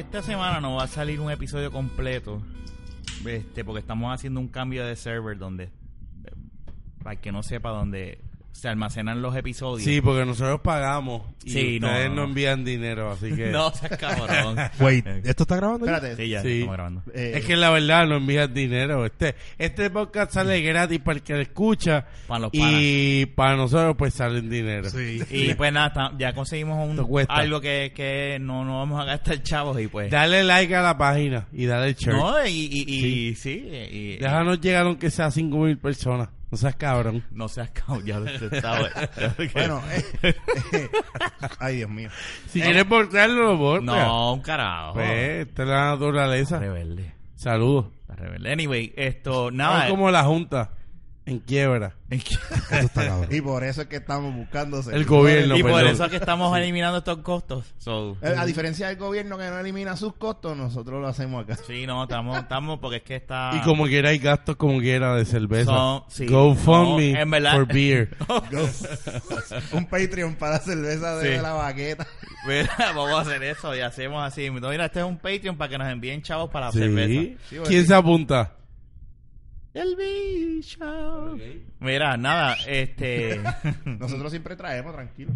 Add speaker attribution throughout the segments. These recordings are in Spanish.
Speaker 1: esta semana no va a salir un episodio completo. Este, porque estamos haciendo un cambio de server donde, para que no sepa, donde se almacenan los episodios.
Speaker 2: Sí, porque nosotros pagamos y
Speaker 1: Sí,
Speaker 2: ustedes
Speaker 1: no,
Speaker 2: no,
Speaker 1: no.
Speaker 2: envían dinero, así que...
Speaker 1: No, seas cabrón.
Speaker 3: Wait, ¿esto está grabando? ya?
Speaker 4: Espérate.
Speaker 1: Sí, ya
Speaker 2: Sí.
Speaker 1: estamos grabando.
Speaker 4: eh,
Speaker 2: Es que la verdad no envían dinero. Este este podcast sale gratis para el que lo escucha
Speaker 1: Para los panas.
Speaker 2: y para nosotros pues salen dinero.
Speaker 3: Sí.
Speaker 1: Y pues nada, ya conseguimos un, algo que, que no, no vamos a gastar chavos y pues...
Speaker 2: Dale like a la página y dale share.
Speaker 1: No, y, y, y sí, y,
Speaker 2: Déjanos llegar aunque sea 5 mil personas. No seas cabrón.
Speaker 1: no seas cabrón, ya lo estaba.
Speaker 4: Bueno, eh, eh, ay Dios mío.
Speaker 2: Si quieres borrarlo, lo borra.
Speaker 1: no, un carajo.
Speaker 2: Pues, esta es la naturaleza.
Speaker 1: Rebelde.
Speaker 2: Saludos.
Speaker 1: Está rebelde. Anyway, esto,
Speaker 2: Nada,
Speaker 1: nada.
Speaker 2: como la Junta en quiebra.
Speaker 3: Está cabrón.
Speaker 4: Y por eso es que estamos buscando
Speaker 2: El gobierno.
Speaker 1: y por
Speaker 2: perdón.
Speaker 1: eso es que estamos eliminando estos costos. So,
Speaker 4: Eh, A diferencia del gobierno que no elimina sus costos, nosotros lo hacemos acá.
Speaker 1: sí, no, estamos, estamos porque es que está.
Speaker 2: Y como quiera hay gastos como quiera de cerveza.
Speaker 1: Sí.
Speaker 2: GoFundMe
Speaker 1: No, en verdad.
Speaker 2: for beer.
Speaker 4: Un Patreon para cerveza de
Speaker 1: Sí.
Speaker 4: la baqueta.
Speaker 1: Mira, vamos a hacer eso y hacemos así. Mira, este es un Patreon para que nos envíen chavos para la
Speaker 2: Sí.
Speaker 1: cerveza.
Speaker 2: ¿Quién
Speaker 4: sí.
Speaker 2: se apunta?
Speaker 1: El bicho. Mira, nada, este.
Speaker 4: Nosotros siempre traemos, tranquilo.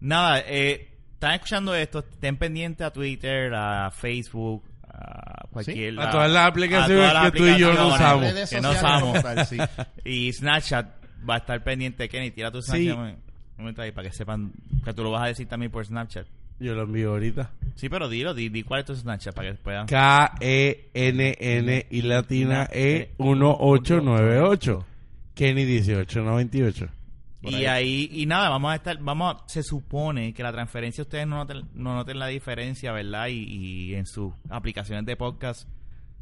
Speaker 1: Nada, eh, están escuchando esto, estén pendientes a Twitter, a Facebook, a cualquier...
Speaker 2: A todas las aplicaciones
Speaker 1: a todas las
Speaker 2: que tú y yo no usamos.
Speaker 1: Que no usamos.
Speaker 4: sí.
Speaker 1: Y Snapchat va a estar pendiente. Kenny, tira tu
Speaker 2: Sí.
Speaker 1: Snapchat un momento ahí para que sepan que tú lo vas a decir también por Snapchat.
Speaker 2: Yo lo envío ahorita.
Speaker 1: Sí, pero dilo, di, di cuál es tu Snapchat para que puedan...
Speaker 2: K-E-N-N y latina E 1898. Kenny 1898.
Speaker 1: Y
Speaker 4: ahí.
Speaker 1: ahí, y nada, vamos a estar, vamos a- se supone que la transferencia ustedes no noten, no noten la diferencia, ¿verdad? Y, y en sus aplicaciones de podcast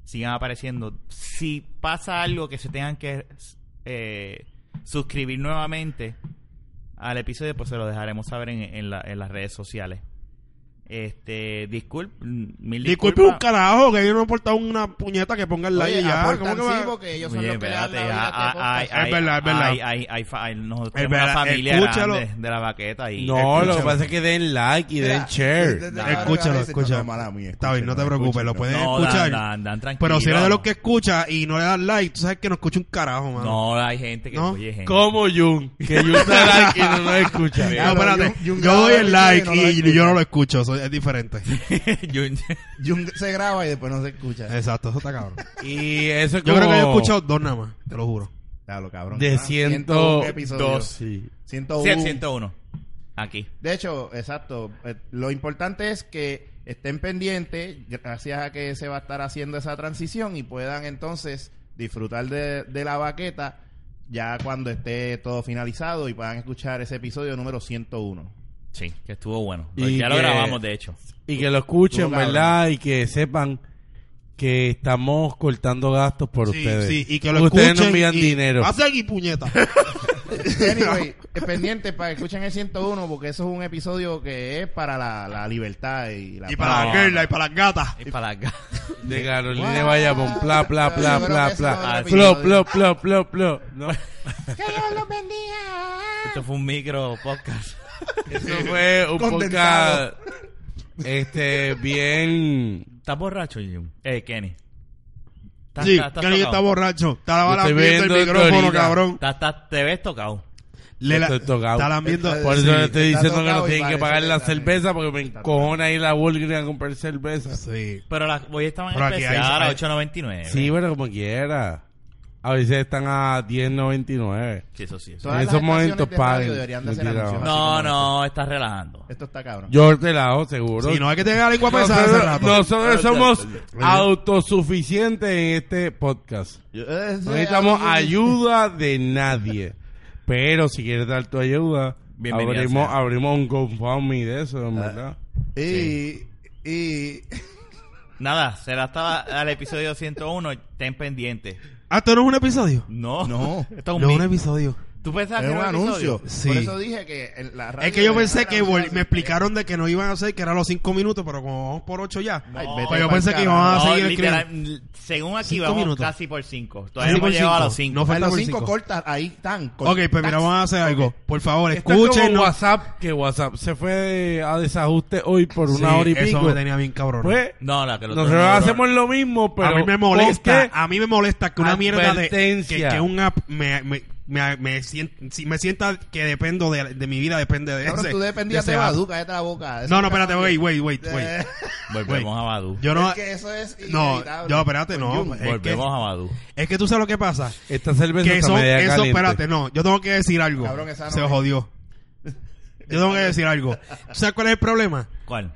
Speaker 1: sigan apareciendo. Si pasa algo que se tengan que eh, suscribir nuevamente al episodio, pues se lo dejaremos saber en, en, la- en las redes sociales. Este, disculpe, mil
Speaker 3: Disculpe un carajo, que yo no he portado una puñeta que ponga el like ya. ¿Cómo que
Speaker 4: sí,
Speaker 3: va?
Speaker 4: porque ellos son
Speaker 1: Oye,
Speaker 4: los que dan la vida
Speaker 1: hay- hay-
Speaker 3: Es verdad, es verdad.
Speaker 1: hay- hay- hay fa- hay- nosotros
Speaker 3: Es
Speaker 1: tenemos una
Speaker 3: verdad,
Speaker 1: familia
Speaker 3: escúchalo.
Speaker 1: grande de la baqueta y
Speaker 2: No, lo que
Speaker 3: Escúchalo.
Speaker 2: pasa es que den like y den share.
Speaker 1: Escúchalo,
Speaker 3: Escúchalo, escúchalo.
Speaker 4: mala mía,
Speaker 3: Está bien, no te
Speaker 4: escúchalo,
Speaker 3: preocupes, lo
Speaker 4: escúchalo.
Speaker 3: puedes
Speaker 1: No,
Speaker 3: escuchar.
Speaker 1: dan, dan, dan tranquilo.
Speaker 3: Pero si eres de los que escucha y no le das like, tú sabes que no escucha un carajo, mano.
Speaker 1: No, hay gente que
Speaker 3: ¿No?
Speaker 1: oye gente.
Speaker 2: Como Jun, que Jun da like y no nos escucha.
Speaker 3: No, espérate. Yo doy el like
Speaker 4: y lo
Speaker 3: yo no lo escucho. Es diferente.
Speaker 1: Yo-
Speaker 4: Jung se graba y después no se escucha.
Speaker 3: Exacto, eso está cabrón.
Speaker 2: Y eso es
Speaker 3: Yo
Speaker 2: como...
Speaker 3: creo que yo he escuchado dos nada más, te lo juro.
Speaker 4: Claro, cabrón.
Speaker 2: De
Speaker 4: Ah,
Speaker 2: 102.
Speaker 4: episodios.
Speaker 2: Sí.
Speaker 4: 101.
Speaker 1: Sí, el 101. Aquí.
Speaker 4: De hecho, exacto. eh, Lo importante es que estén pendientes, gracias a que se va a estar haciendo esa transición y puedan entonces disfrutar de, de la baqueta ya cuando esté todo finalizado y puedan escuchar ese episodio número 101.
Speaker 1: Sí, que estuvo bueno.
Speaker 2: Y
Speaker 1: ya lo
Speaker 2: que-
Speaker 1: grabamos, de hecho.
Speaker 2: Y que lo escuchen,
Speaker 4: Estuvo cabrón.
Speaker 2: ¿verdad? Y que sepan que estamos cortando gastos por
Speaker 3: Sí,
Speaker 2: ustedes.
Speaker 3: sí, y que lo
Speaker 2: Ustedes
Speaker 3: escuchen.
Speaker 2: no envían
Speaker 3: y-
Speaker 2: dinero.
Speaker 3: Hace aquí, puñeta.
Speaker 4: Anyway, eh, pendientes para que escuchen el 101 porque eso es un episodio que es para la, la libertad y la
Speaker 3: y
Speaker 4: paz.
Speaker 3: para las girls
Speaker 1: no.
Speaker 3: y para las gatas.
Speaker 1: Y para acá.
Speaker 2: De Carolina pla, pla, pla,
Speaker 4: Yo creo
Speaker 2: pla,
Speaker 4: que ese
Speaker 2: pla.
Speaker 4: es otro
Speaker 1: Así.
Speaker 2: Plop,
Speaker 4: episodio.
Speaker 2: plop, plop, plop, plop. ¿No?
Speaker 4: ¡Que Dios los bendiga!
Speaker 1: Esto fue un micro podcast.
Speaker 2: Eso fue un
Speaker 4: Condensado.
Speaker 2: podcast este, bien...
Speaker 1: ¿Estás borracho, Jun? Eh, Kenny. ¿Estás-
Speaker 3: Sí,
Speaker 1: estás- estás
Speaker 3: Kenny está
Speaker 1: tocado?
Speaker 3: borracho. Está
Speaker 2: Yo estoy
Speaker 3: lambiendo el
Speaker 2: viendo esto
Speaker 3: micrófono,
Speaker 2: ahorita.
Speaker 3: cabrón.
Speaker 1: Estás- estás- te ves tocado.
Speaker 3: Le la-
Speaker 2: Estoy tocado.
Speaker 3: Está lambiendo.
Speaker 4: Está-
Speaker 2: Por eso
Speaker 4: Sí,
Speaker 2: le estoy
Speaker 4: está
Speaker 2: diciendo que
Speaker 4: tocado
Speaker 2: no
Speaker 4: y
Speaker 2: tienen que
Speaker 4: parece
Speaker 2: pagar
Speaker 4: que
Speaker 2: la
Speaker 4: está-
Speaker 2: cerveza porque me encojona ahí la Walgreens a comprar cerveza.
Speaker 3: Sí.
Speaker 1: Pero la, hoy estaban
Speaker 3: Pero
Speaker 1: en
Speaker 3: aquí
Speaker 1: especial
Speaker 3: hay-
Speaker 1: a 8.99.
Speaker 2: Sí, pero como quiera. A veces están a 10.99.
Speaker 1: Sí, eso sí. eso.
Speaker 4: Todas
Speaker 2: En
Speaker 4: las
Speaker 2: esos momentos paguen.
Speaker 1: No, no, estás relajando.
Speaker 4: Esto está cabrón.
Speaker 2: Yo te la hago seguro.
Speaker 3: Si no hay que tener la lengua pesada
Speaker 2: nosotros, nosotros somos autosuficientes en este podcast.
Speaker 4: Yo- eh,
Speaker 2: No necesitamos ayuda de nadie. Pero si quieres dar tu ayuda, abrimos, abrimos un GoFundMe de eso, en verdad.
Speaker 4: Y, y
Speaker 1: Nada, será hasta al episodio 101. Ten pendiente.
Speaker 3: Ah, ¿esto no es un episodio?
Speaker 1: No,
Speaker 4: No.
Speaker 1: Esto es un
Speaker 3: No es un episodio.
Speaker 1: ¿Tú pensabas
Speaker 4: Es
Speaker 1: que
Speaker 4: un
Speaker 1: era un
Speaker 4: anuncio.
Speaker 1: episodio?
Speaker 3: Sí.
Speaker 4: Por eso dije que en la radio
Speaker 3: Es que yo pensé que vol- me explicaron de que no iban a hacer que eran los cinco minutos, pero como vamos por ocho ya.
Speaker 4: Ay,
Speaker 1: No.
Speaker 4: vete
Speaker 3: Pues yo
Speaker 4: pa'l
Speaker 3: pensé que iban a
Speaker 1: No,
Speaker 3: seguir
Speaker 1: literal,
Speaker 3: escribiendo.
Speaker 1: según aquí
Speaker 3: Cinco
Speaker 1: vamos
Speaker 3: minutos.
Speaker 1: casi por cinco.
Speaker 3: Casi
Speaker 1: Todavía no
Speaker 3: por
Speaker 1: hemos llegado a
Speaker 3: cinco.
Speaker 1: los cinco.
Speaker 3: No
Speaker 4: A
Speaker 3: falta
Speaker 4: los
Speaker 3: por
Speaker 4: cinco
Speaker 3: cinco.
Speaker 4: cortas, ahí están.
Speaker 3: Ok, pues mira, vamos a hacer algo. Por favor,
Speaker 2: Esto es como. WhatsApp, que WhatsApp se fue a desajuste hoy por una hora y
Speaker 3: Eso
Speaker 2: pico.
Speaker 3: me tenía bien cabrón.
Speaker 2: Pues,
Speaker 1: No, la que lo
Speaker 2: nosotros hacemos lo mismo, pero
Speaker 3: a mí me
Speaker 2: ¿con
Speaker 3: molesta,
Speaker 2: qué?
Speaker 3: a mí me molesta que una mierda de que,
Speaker 2: Advertencia.
Speaker 3: que un app me, me, me, me, sien- si me sienta que dependo de, de mi vida, depende de
Speaker 4: Cabrón,
Speaker 3: ese.
Speaker 4: tú dependías
Speaker 3: de
Speaker 4: de. Badu, cállate la boca. Eso
Speaker 3: No, no, espérate, wait, wait, wait, wait.
Speaker 4: Eh,
Speaker 1: Volvemos a Badu.
Speaker 3: Yo no,
Speaker 4: Es que eso es
Speaker 3: no, yo, espérate, no.
Speaker 4: Jun,
Speaker 3: Es que,
Speaker 1: Volvemos a Badu.
Speaker 3: es que tú sabes lo que pasa.
Speaker 2: Esta cerveza
Speaker 3: Que
Speaker 2: está
Speaker 3: eso,
Speaker 2: media
Speaker 3: eso,
Speaker 2: caliente.
Speaker 3: espérate, no. Yo tengo que decir algo.
Speaker 4: Cabrón, esa no
Speaker 3: Se
Speaker 4: es.
Speaker 3: jodió. Yo tengo que decir algo. ¿Tú ¿Sabes cuál es el problema?
Speaker 1: ¿Cuál?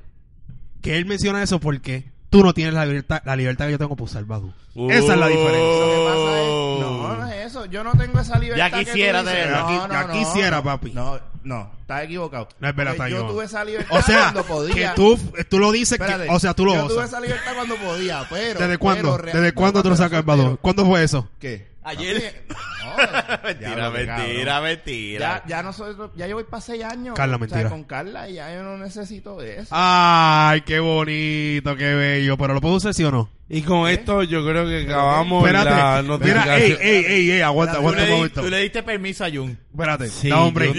Speaker 3: Que él menciona eso porque tú no tienes la libertad, la libertad que yo tengo para usar Badu. Esa es la diferencia.
Speaker 4: Lo que pasa es, no, no es eso. Yo no tengo esa libertad.
Speaker 1: Ya
Speaker 4: que tú
Speaker 1: quisiera
Speaker 4: dices.
Speaker 1: tenerla.
Speaker 4: No,
Speaker 3: Ya
Speaker 4: no,
Speaker 3: qui- ya
Speaker 4: no.
Speaker 3: quisiera, papi.
Speaker 4: No, no, estás equivocado.
Speaker 3: No es verdad,
Speaker 4: Porque
Speaker 3: está
Speaker 4: Yo
Speaker 3: equivocado.
Speaker 4: tuve esa libertad
Speaker 3: O sea,
Speaker 4: cuando podía.
Speaker 3: que tú, tú lo dices
Speaker 4: Espérate,
Speaker 3: que, o sea, tú lo
Speaker 4: Yo tuve esa libertad cuando podía, pero.
Speaker 3: ¿Desde cuándo?
Speaker 4: pero
Speaker 3: ¿Desde cuándo tú lo sacas?
Speaker 4: Badu?
Speaker 3: ¿Cuándo fue eso?
Speaker 4: ¿Qué?
Speaker 1: Ayer.
Speaker 4: No,
Speaker 1: mentira, mentira, mentira.
Speaker 4: Ya, ya no yo voy para seis años.
Speaker 3: Carla,
Speaker 4: o sea,
Speaker 3: mentira.
Speaker 4: con Carla y ya yo no necesito de eso.
Speaker 3: Ay, qué bonito, qué bello. Pero lo puedo usar sí o no?
Speaker 2: Y con esto yo creo que acabamos la
Speaker 3: Espérate. Mira,
Speaker 2: notificación.
Speaker 3: ey, ey, ey, ey, aguanta, aguanta un momento.
Speaker 1: tú le diste permiso a Jun.
Speaker 3: Espérate,
Speaker 2: Sí,
Speaker 3: da hombre.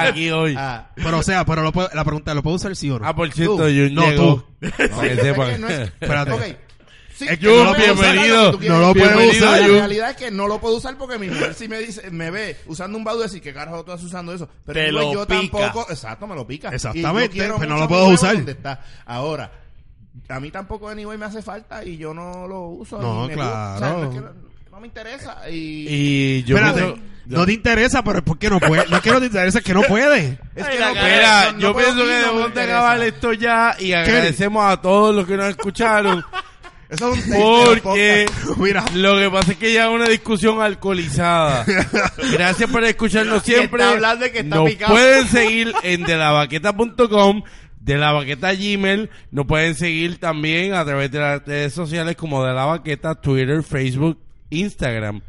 Speaker 2: aquí hoy.
Speaker 4: Ah,
Speaker 3: Pero o sea, pero lo puedo- la pregunta, ¿lo puedo usar sí o no?
Speaker 2: Ah, por cierto, yo
Speaker 3: No, tú.
Speaker 2: Para que
Speaker 4: es que
Speaker 2: sepan.
Speaker 4: no es-
Speaker 3: Espérate.
Speaker 4: ok. Sí,
Speaker 3: Es que
Speaker 4: yo
Speaker 3: no
Speaker 4: lo usar, tú
Speaker 3: no lo puedo
Speaker 4: Bienvenido,
Speaker 3: usar,
Speaker 4: La
Speaker 3: yo.
Speaker 4: realidad es que no lo puedo usar porque mi mujer si me dice, me ve usando un badu y decir que carajo tú estás usando eso. Pero
Speaker 1: Te
Speaker 4: anyway,
Speaker 1: lo
Speaker 4: yo
Speaker 1: pica.
Speaker 4: tampoco, exacto, me lo pica.
Speaker 3: Exactamente,
Speaker 4: Y yo quiero
Speaker 3: pero no
Speaker 4: mucho
Speaker 3: lo puedo usar.
Speaker 4: está. Ahora, a mí tampoco anyway me hace falta y yo no lo uso.
Speaker 3: No,
Speaker 4: ni me gusta. O sea,
Speaker 3: claro.
Speaker 4: no, es que no, no me interesa. Y,
Speaker 2: Y yo
Speaker 3: Espérate, no te interesa, pero es porque no puede. No es que no te interesa, es que no puede.
Speaker 4: es que no no-
Speaker 2: yo
Speaker 4: no
Speaker 2: pienso que
Speaker 4: no
Speaker 2: debemos de acabar esto ya y agradecemos a todos los que nos escucharon.
Speaker 4: Eso es un taste
Speaker 2: Porque.
Speaker 3: Mira,
Speaker 2: lo que pasa es que ya es una discusión alcoholizada. Gracias por escucharnos siempre.
Speaker 1: está hablando de que está
Speaker 2: nos
Speaker 1: picado.
Speaker 2: pueden seguir en delavaqueta.com, de la baqueta Gmail. Nos pueden seguir también a través de las redes sociales como de la baqueta, Twitter, Facebook, Instagram.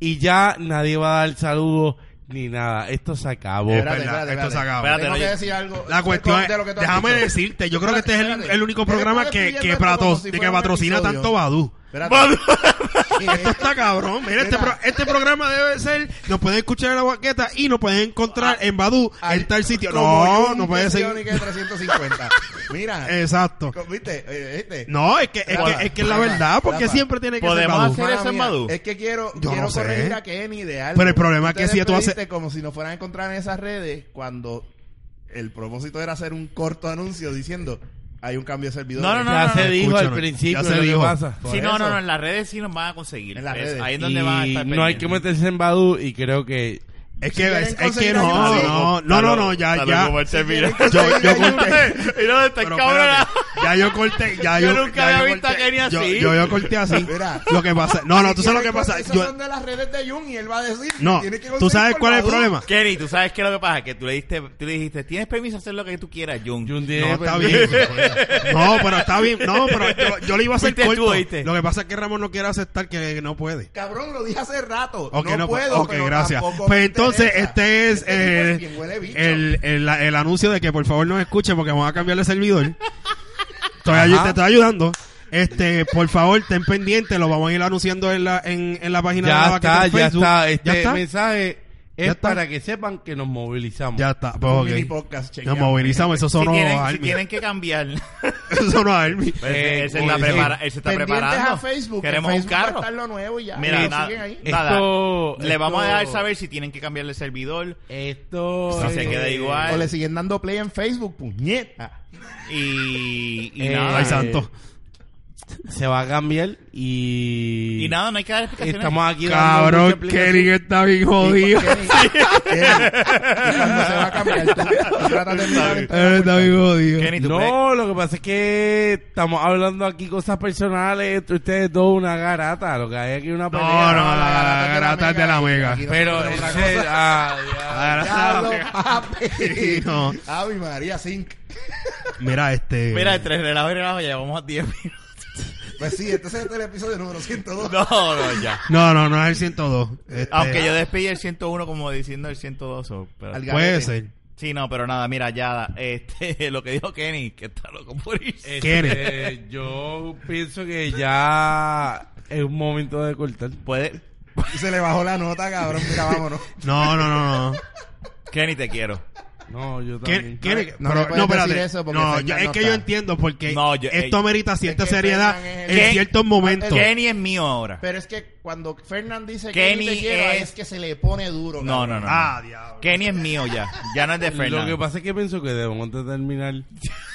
Speaker 2: Y ya nadie va a dar saludos ni nada. Esto se acabó.
Speaker 4: Espérate,
Speaker 3: verdad,
Speaker 4: espérate,
Speaker 3: esto se acabó.
Speaker 1: Espérate,
Speaker 4: Tengo que decir algo.
Speaker 3: La cuestión es,
Speaker 4: de lo que tú has
Speaker 3: déjame
Speaker 4: dicho.
Speaker 3: decirte, yo creo que este es el, el único programa que, que, pato- que patrocina tanto Badu.
Speaker 4: Espérate.
Speaker 3: Esto está cabrón. Mira, este, pro- este programa debe ser. Nos pueden escuchar en la baqueta y nos pueden encontrar en Badu en tal sitio. No, no puede ser.
Speaker 4: De 350. Mira.
Speaker 3: Exacto.
Speaker 4: co- ¿Viste? Eh, ¿Viste?
Speaker 3: No, es que es, que, es que es la verdad, porque
Speaker 4: Rafa.
Speaker 3: siempre tiene que ser
Speaker 1: Podemos
Speaker 3: Badu.
Speaker 1: hacer
Speaker 4: Mala
Speaker 1: eso en
Speaker 4: mía,
Speaker 1: Badoo?
Speaker 4: Es que quiero,
Speaker 3: Yo
Speaker 4: quiero
Speaker 3: no sé.
Speaker 4: corregir a Kenny de algo.
Speaker 3: Pero el problema es que
Speaker 4: Ustedes
Speaker 3: si tú haces-
Speaker 4: pediste como si nos fueran a encontrar en esas redes cuando el propósito era hacer un corto anuncio diciendo hay un cambio de servidor.
Speaker 1: No, no, no,
Speaker 2: ya
Speaker 1: no,
Speaker 2: se
Speaker 1: no.
Speaker 2: dijo al principio
Speaker 3: ya se dijo.
Speaker 2: pasa.
Speaker 1: Sí, no, no, no, en las redes sí nos van a conseguir.
Speaker 4: En las
Speaker 1: Es-
Speaker 4: redes.
Speaker 1: Ahí es donde van a
Speaker 2: Y
Speaker 1: estar
Speaker 2: no hay que meterse en Badu y creo que
Speaker 3: Es que, es, es que no,
Speaker 4: ayuda,
Speaker 3: no, no, no, no, ya, ya.
Speaker 4: Mira.
Speaker 3: Yo, yo corté.
Speaker 1: Cabrona.
Speaker 3: espérate, ya yo corté, ya
Speaker 1: Yo
Speaker 3: yo,
Speaker 1: nunca
Speaker 3: ya
Speaker 1: había
Speaker 3: yo
Speaker 1: visto a
Speaker 3: corté.
Speaker 1: Kenny así.
Speaker 3: Yo, yo, yo corté así.
Speaker 4: Mira.
Speaker 3: Lo que pasa, no, no, tú sabes lo que pasa.
Speaker 4: Esos
Speaker 3: Yo,
Speaker 4: son de las redes de Jun y él va a decir.
Speaker 3: no,
Speaker 4: que
Speaker 3: tú sabes cuál es el problema.
Speaker 1: Kenny, tú sabes qué es lo que pasa, que tú le diste, tú le dijiste, tienes permiso de hacer lo que tú quieras, Jun.
Speaker 2: Jun
Speaker 3: No, está
Speaker 2: permiso.
Speaker 3: bien. No, pero está bien. No, pero yo, yo le iba a hacer corto. Lo que pasa es que Ramón no quiere aceptar que no puede.
Speaker 4: Cabrón, lo dije hace rato. No,
Speaker 3: no,
Speaker 4: puedo.
Speaker 3: ok, gracias. Pues
Speaker 4: me
Speaker 3: entonces, este es
Speaker 4: Este
Speaker 3: eh,
Speaker 4: bien huele bicho.
Speaker 3: el, el, el anuncio de que por favor nos escuche porque vamos a cambiar de servidor. Estoy ayu-
Speaker 2: Ajá.
Speaker 3: te estoy ayudando. Este, por favor, ten pendiente, lo vamos a ir anunciando en la, en, en la página de la
Speaker 2: Ya
Speaker 3: vaqueta
Speaker 2: está,
Speaker 3: en
Speaker 2: ya
Speaker 3: Facebook.
Speaker 2: está. Este
Speaker 3: ¿Ya está?
Speaker 2: mensaje es
Speaker 3: ¿Ya está?
Speaker 2: para que sepan que nos movilizamos.
Speaker 3: Ya está, pues,
Speaker 4: Un
Speaker 3: ok.
Speaker 4: mini podcast,
Speaker 3: Nos
Speaker 4: chequeamos.
Speaker 3: movilizamos, eso
Speaker 1: Si
Speaker 3: sonó
Speaker 1: tienen, si tienen que cambiar.
Speaker 3: Eso sonó Army.
Speaker 1: Pues,
Speaker 2: Eh,
Speaker 1: él, se está prepara-
Speaker 2: sí.
Speaker 1: él se está preparando.
Speaker 4: a Facebook. que
Speaker 1: Queremos
Speaker 4: Facebook
Speaker 1: un
Speaker 4: va a
Speaker 1: carro.
Speaker 4: estar lo nuevo y ya.
Speaker 1: Mira,
Speaker 4: Y
Speaker 1: nada,
Speaker 4: siguen ahí.
Speaker 1: nada.
Speaker 2: Esto-
Speaker 1: le vamos a dejar saber si tienen que cambiarle el servidor
Speaker 2: Esto
Speaker 1: Si se
Speaker 2: eh,
Speaker 1: queda igual.
Speaker 4: O le siguen dando play en Facebook, puñeta.
Speaker 1: y, y
Speaker 2: Eh,
Speaker 1: nada.
Speaker 3: Ay, santo.
Speaker 2: Se va a cambiar y
Speaker 1: Y nada, no hay que dar explicaciones.
Speaker 2: estamos aquí
Speaker 3: Cabrón. Kenny está bien jodido.
Speaker 4: Kenny, Kenny, ¿y cuándo se va a cambiar? Tú, tú tratas de mirar en
Speaker 3: Él está bien jodido.
Speaker 1: Kenny, tú puedes-
Speaker 2: No, lo que pasa es que estamos hablando aquí cosas personales, entre ustedes dos una garata, lo que hay aquí es una
Speaker 3: No,
Speaker 2: pelea.
Speaker 3: no, la, la garata es de la mega.
Speaker 4: No
Speaker 2: Pero ese- ah, ya.
Speaker 3: No.
Speaker 4: María, Zinc.
Speaker 3: Mira, este.
Speaker 1: Mira, entre relajo y relajo ya llevamos 10 minutos.
Speaker 4: Pues sí, este es el episodio número 102.
Speaker 1: No, no, ya.
Speaker 3: No, no, no es el 102. Este,
Speaker 1: Aunque yo despedí el 101 como diciendo el 102. o- pero-
Speaker 4: Al
Speaker 3: Puede ser.
Speaker 1: Sí, no, pero nada, mira, ya, este, lo que dijo Kenny, que está loco por irse.
Speaker 2: Este, yo pienso que ya es un momento de cortar.
Speaker 1: Puede,
Speaker 4: Y se le bajó la nota, cabrón. Mira, vámonos.
Speaker 3: No, no, no, no.
Speaker 1: Kenny, te quiero.
Speaker 2: No, yo
Speaker 3: ¿Qué-
Speaker 2: también.
Speaker 3: qué-
Speaker 4: No
Speaker 3: pero- no, espérate.
Speaker 4: decir eso
Speaker 3: No, yo- es
Speaker 4: no
Speaker 3: que
Speaker 4: está.
Speaker 3: yo entiendo porque
Speaker 1: No, yo-
Speaker 3: esto
Speaker 1: ey.
Speaker 3: amerita cierta
Speaker 4: Es que
Speaker 3: seriedad en ciertos momentos.
Speaker 1: Kenny es mío ahora.
Speaker 4: Pero es que cuando Fernand dice
Speaker 1: Kenny
Speaker 4: que te quiero,
Speaker 1: es-
Speaker 4: es... que se le pone duro.
Speaker 1: No,
Speaker 4: cabrón.
Speaker 1: no, no.
Speaker 3: Ah, diablo.
Speaker 1: Kenny es mío ya. Ya no es de
Speaker 2: Lo
Speaker 1: Fernando.
Speaker 2: que pasa es que pienso que debemos de terminar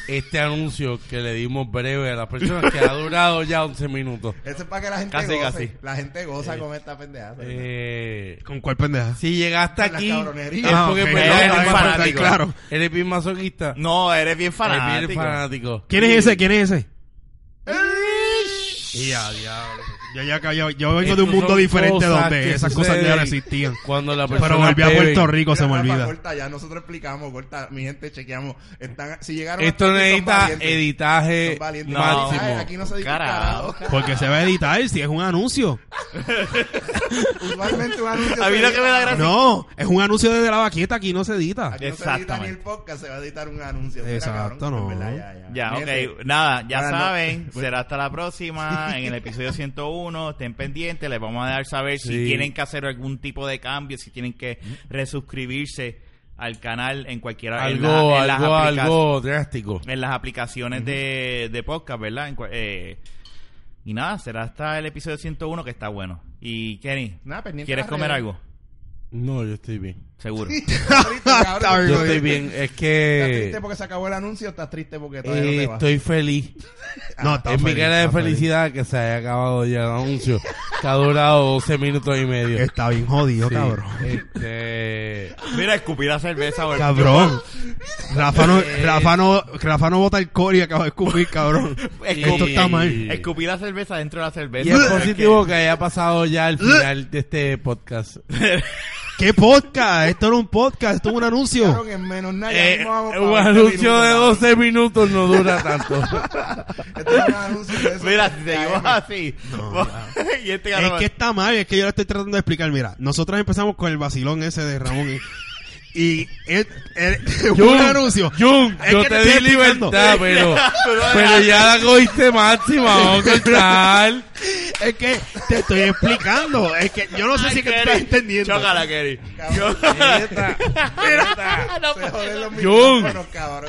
Speaker 2: este anuncio que le dimos breve a las personas que ha durado ya 11 minutos.
Speaker 4: Eso es para que la gente
Speaker 1: Casi,
Speaker 4: goce.
Speaker 1: casi.
Speaker 4: La gente goza con esta pendeja.
Speaker 2: Eh,
Speaker 3: ¿Con cuál pendeja?
Speaker 2: si llegaste
Speaker 4: Con
Speaker 2: aquí, es
Speaker 3: Ah,
Speaker 2: porque
Speaker 3: no,
Speaker 1: eres
Speaker 2: eres,
Speaker 1: fanático.
Speaker 3: claro.
Speaker 2: eres bien masoquista.
Speaker 1: No, eres bien
Speaker 2: Eres
Speaker 1: fanático.
Speaker 2: bien fanático.
Speaker 3: ¿Quién es ese? ¿Quién es ese? Ya, diablo. Yo ya yo, yo vengo de un mundo diferente donde esas cosas ya no existían.
Speaker 2: Cuando la persona
Speaker 3: Pero volví a. Puerto Rico, se me olvida.
Speaker 4: corta ya, nosotros explicamos, corta, mi gente, chequeamos. Están, si llegaron
Speaker 2: Esto
Speaker 4: aquí,
Speaker 2: necesita editaje.
Speaker 1: No.
Speaker 2: máximo.
Speaker 4: Ay, Aquí no se
Speaker 1: Carajo.
Speaker 4: carajo.
Speaker 3: Porque se va a editar si es un anuncio.
Speaker 4: Usualmente un anuncio
Speaker 1: A mí
Speaker 4: se
Speaker 1: lo que me da
Speaker 4: edita.
Speaker 1: gracia-
Speaker 3: No, es un anuncio desde la vaqueta, aquí no se edita.
Speaker 4: Aquí no se edita ni
Speaker 1: Exactamente.
Speaker 4: el podcast, se va a editar un anuncio. Mira,
Speaker 3: Exacto,
Speaker 4: cabrón,
Speaker 3: no.
Speaker 4: ya, ya.
Speaker 1: Ya,
Speaker 4: Fíjense.
Speaker 1: ok. Nada, ya
Speaker 4: Ahora no.
Speaker 1: saben. Será hasta la próxima. En el episodio 101. Estén pendientes. Les vamos a dejar saber si tienen que hacer algún tipo de cambio. Si tienen que resuscribirse al canal en cualquiera en
Speaker 2: Algo,
Speaker 1: la- en las
Speaker 2: algo, algo drástico.
Speaker 1: en las aplicaciones de, de podcast, ¿verdad? En eh, y nada, será hasta el episodio 101 que está bueno. Y Kenny,
Speaker 4: Nada,
Speaker 1: ¿quieres comer
Speaker 4: redes.
Speaker 1: algo?
Speaker 2: No, yo estoy bien.
Speaker 1: Seguro.
Speaker 4: ¿Estás triste, cabrón?
Speaker 2: Yo estoy bien. Es
Speaker 4: ¿Estás
Speaker 2: que
Speaker 4: triste porque se acabó el anuncio o estás triste porque todavía no
Speaker 2: eh,
Speaker 4: te
Speaker 2: estoy feliz.
Speaker 3: No, está
Speaker 2: es mi cara de
Speaker 3: feliz.
Speaker 2: felicidad que se haya acabado ya el anuncio. que ha durado 12 minutos y medio.
Speaker 3: Está bien jodido,
Speaker 2: Sí,
Speaker 3: cabrón.
Speaker 2: Este...
Speaker 1: Mira, escupí la cerveza. güey.
Speaker 3: Cabrón. Rafa no, Rafa no, Rafa no bota el core y acaba de escupir, cabrón. Esto está mal.
Speaker 1: Escupí la cerveza dentro de la cerveza.
Speaker 2: Y es positivo que haya pasado ya el final de este podcast.
Speaker 3: ¿Qué podcast? Esto no es un podcast, esto es un anuncio.
Speaker 4: Cabrón, en menos nada. ya
Speaker 2: Eh,
Speaker 4: mismo vamos
Speaker 2: un
Speaker 4: para 20
Speaker 2: anuncio de
Speaker 4: minutos,
Speaker 2: 12 minutos no dura tanto.
Speaker 4: cabrón. Esto es un anuncio de eso.
Speaker 1: Mira, si seguimos
Speaker 4: Caemos.
Speaker 1: así. y este
Speaker 3: Es
Speaker 1: cabrón-
Speaker 3: que está mal, es que yo le estoy tratando de explicar. Mira, nosotros empezamos con el vacilón ese de Ramón y, y él- un anuncio.
Speaker 2: Jun,
Speaker 3: Es
Speaker 2: yo
Speaker 3: que
Speaker 2: te,
Speaker 3: te
Speaker 2: di libertad, pero, pero ya la cogiste máxima, vamos a cortar.
Speaker 3: Es que te estoy explicando. Es que yo no sé
Speaker 1: Ay,
Speaker 3: si que tú
Speaker 1: Kenny.
Speaker 3: estás entendiendo.
Speaker 1: Chócala,
Speaker 4: los
Speaker 2: Jun.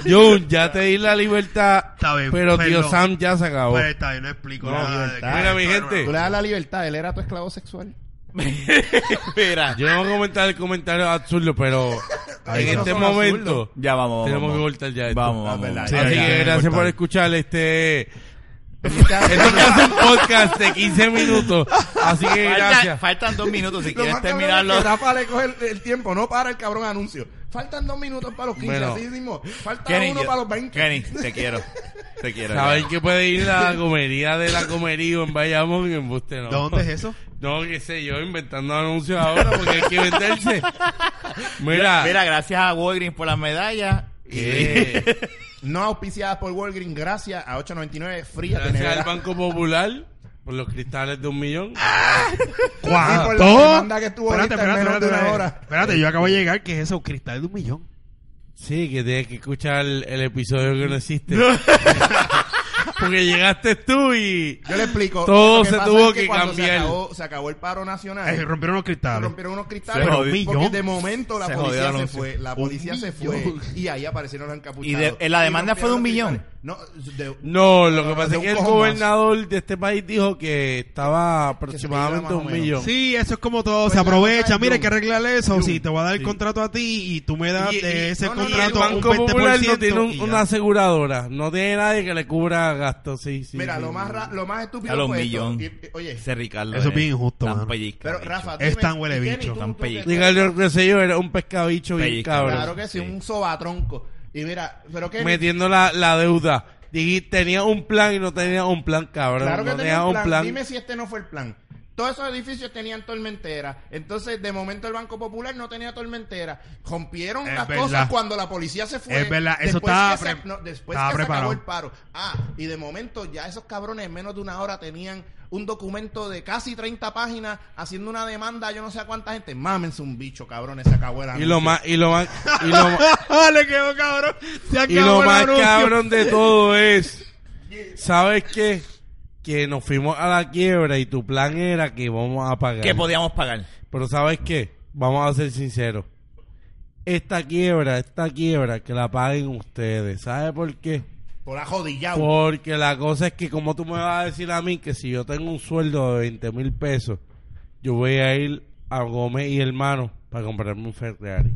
Speaker 2: Jun, ya te di la libertad,
Speaker 3: Está bien,
Speaker 2: pero tío. Sam ya se acabó.
Speaker 3: Pues está bien, no explico
Speaker 4: No,
Speaker 3: nada.
Speaker 4: libertad.
Speaker 3: que-
Speaker 2: Mira, mi gente.
Speaker 4: Tú le das la libertad, él era tu esclavo sexual.
Speaker 1: Mira.
Speaker 2: Yo no voy a comentar el comentario absurdo, pero en
Speaker 3: no
Speaker 2: este momento
Speaker 1: Ya vamos,
Speaker 2: tenemos
Speaker 1: vamos.
Speaker 2: que cortar ya esto.
Speaker 1: Vamos, vamos.
Speaker 3: Sí,
Speaker 2: Así
Speaker 3: ya,
Speaker 2: que
Speaker 3: ya,
Speaker 2: gracias por escuchar este...
Speaker 4: Esto
Speaker 2: que hace un podcast de 15 minutos. Así que
Speaker 1: Falta-
Speaker 2: gracias.
Speaker 1: faltan dos minutos si
Speaker 4: Lo
Speaker 1: quieres
Speaker 4: más cabrón es
Speaker 1: terminarlo.
Speaker 4: que Rafa le coge el, el tiempo, no para el cabrón anuncio. Faltan dos minutos para los 15,
Speaker 2: Bueno.
Speaker 4: así mismo. Falta
Speaker 1: Kenny,
Speaker 4: uno
Speaker 1: yo-
Speaker 4: para los 20.
Speaker 1: Kenny, te quiero. Te quiero.
Speaker 2: Saben que puede ir a la comería de la comería en Bayamón y en Buste, ¿no?
Speaker 3: ¿Dónde es eso?
Speaker 2: No, qué sé yo, inventando anuncios ahora porque hay que venderse. Mira,
Speaker 1: Mira, gracias a Walgreens por las medallas.
Speaker 2: Eh,
Speaker 4: No auspiciadas por Walgreens, gracias a 8.99 fría
Speaker 2: gracias al Banco Popular por los cristales de un millón.
Speaker 4: por la
Speaker 3: ¿Cuánto?
Speaker 4: demanda que estuvo
Speaker 3: Espérate,
Speaker 4: de una hora.
Speaker 3: espérate, yo acabo de llegar, ¿qué es eso? Cristal de un millón.
Speaker 2: Sí, que tienes que escuchar el, el episodio que no existe. porque llegaste tú y...
Speaker 4: Yo le explico.
Speaker 2: Todo
Speaker 4: Lo que
Speaker 2: se
Speaker 4: pasa
Speaker 2: tuvo
Speaker 4: es
Speaker 2: que
Speaker 4: cuando
Speaker 2: cambiar.
Speaker 4: Se acabó, se acabó el paro nacional.
Speaker 3: Eh, rompieron los
Speaker 4: se
Speaker 3: cristales.
Speaker 4: rompieron unos cristales
Speaker 1: Se
Speaker 4: porque
Speaker 3: Un millón.
Speaker 4: de momento la
Speaker 1: Se
Speaker 4: policía se fue la policía se fue y ahí aparecieron los encapuchados
Speaker 1: Y de- la demanda fue de un millón.
Speaker 4: cristales. No de-
Speaker 2: No, lo que pasa es que el
Speaker 4: más.
Speaker 2: gobernador de este país dijo que estaba aproximadamente un millón.
Speaker 3: Sí, eso es como todo.
Speaker 4: Pues
Speaker 3: se aprovecha.
Speaker 4: es,
Speaker 3: Mira, hay que arreglar eso. Sí, te voy a dar el
Speaker 2: sí.
Speaker 3: contrato a ti y tú me das
Speaker 2: Y-
Speaker 3: de
Speaker 2: y-
Speaker 3: ese
Speaker 4: no, no, no,
Speaker 3: contrato
Speaker 2: el Banco
Speaker 3: un 20%.
Speaker 2: Popular no tiene un- una aseguradora, no tiene nadie que le cubra gastos, sí, sí.
Speaker 4: mira
Speaker 2: sí,
Speaker 4: lo más ra- lo más estúpido
Speaker 1: A los
Speaker 4: y- oye
Speaker 1: Ese Ricardo.
Speaker 3: Eso es bien injusto,
Speaker 1: tan
Speaker 4: pero
Speaker 1: bicho.
Speaker 4: Rafa
Speaker 3: Es
Speaker 4: dime,
Speaker 3: tan huele
Speaker 4: ¿y Kenny,
Speaker 3: bicho.
Speaker 1: Tan.
Speaker 2: Diga lo que sé yo, era un pescabicho bien cabrón.
Speaker 4: claro que Sí. un sobatronco y mira pero que
Speaker 2: Metiendo la, la deuda. Dije, tenía un plan y no tenía un plan, cabrón.
Speaker 4: claro que
Speaker 2: no
Speaker 4: tenía un plan. dime si este no fue el plan Todos esos edificios tenían tormentera. Entonces, de momento, el Banco Popular no tenía tormentera. Rompieron
Speaker 3: Es
Speaker 4: las
Speaker 3: verdad.
Speaker 4: cosas cuando la policía se fue.
Speaker 3: Es verdad, eso
Speaker 4: Después
Speaker 3: estaba
Speaker 4: que se- no, después
Speaker 3: estaba
Speaker 4: que se acabó el paro. Ah, y de momento, ya esos cabrones en menos de una hora tenían un documento de casi 30 páginas haciendo una demanda a yo no sé a cuánta gente. Mámense un bicho, cabrones, se acabó el
Speaker 2: Y lo más, y lo más, y lo más,
Speaker 3: Le quedó cabrón. Se
Speaker 2: y lo
Speaker 3: el
Speaker 2: más
Speaker 3: anuncio.
Speaker 2: cabrón de todo es, ¿sabes qué? Que nos fuimos a la quiebra y tu plan era que vamos a pagar.
Speaker 1: Que podíamos pagar.
Speaker 2: Pero ¿sabes qué? Vamos a ser sinceros. Esta quiebra, esta quiebra, que la paguen ustedes. ¿Sabes por qué?
Speaker 4: Por ajodillado.
Speaker 2: Porque la cosa es que como tú me vas a decir a mí que si yo tengo un sueldo de 20 mil pesos, yo voy a ir a Gómez y Hermano para comprarme un Ferrari.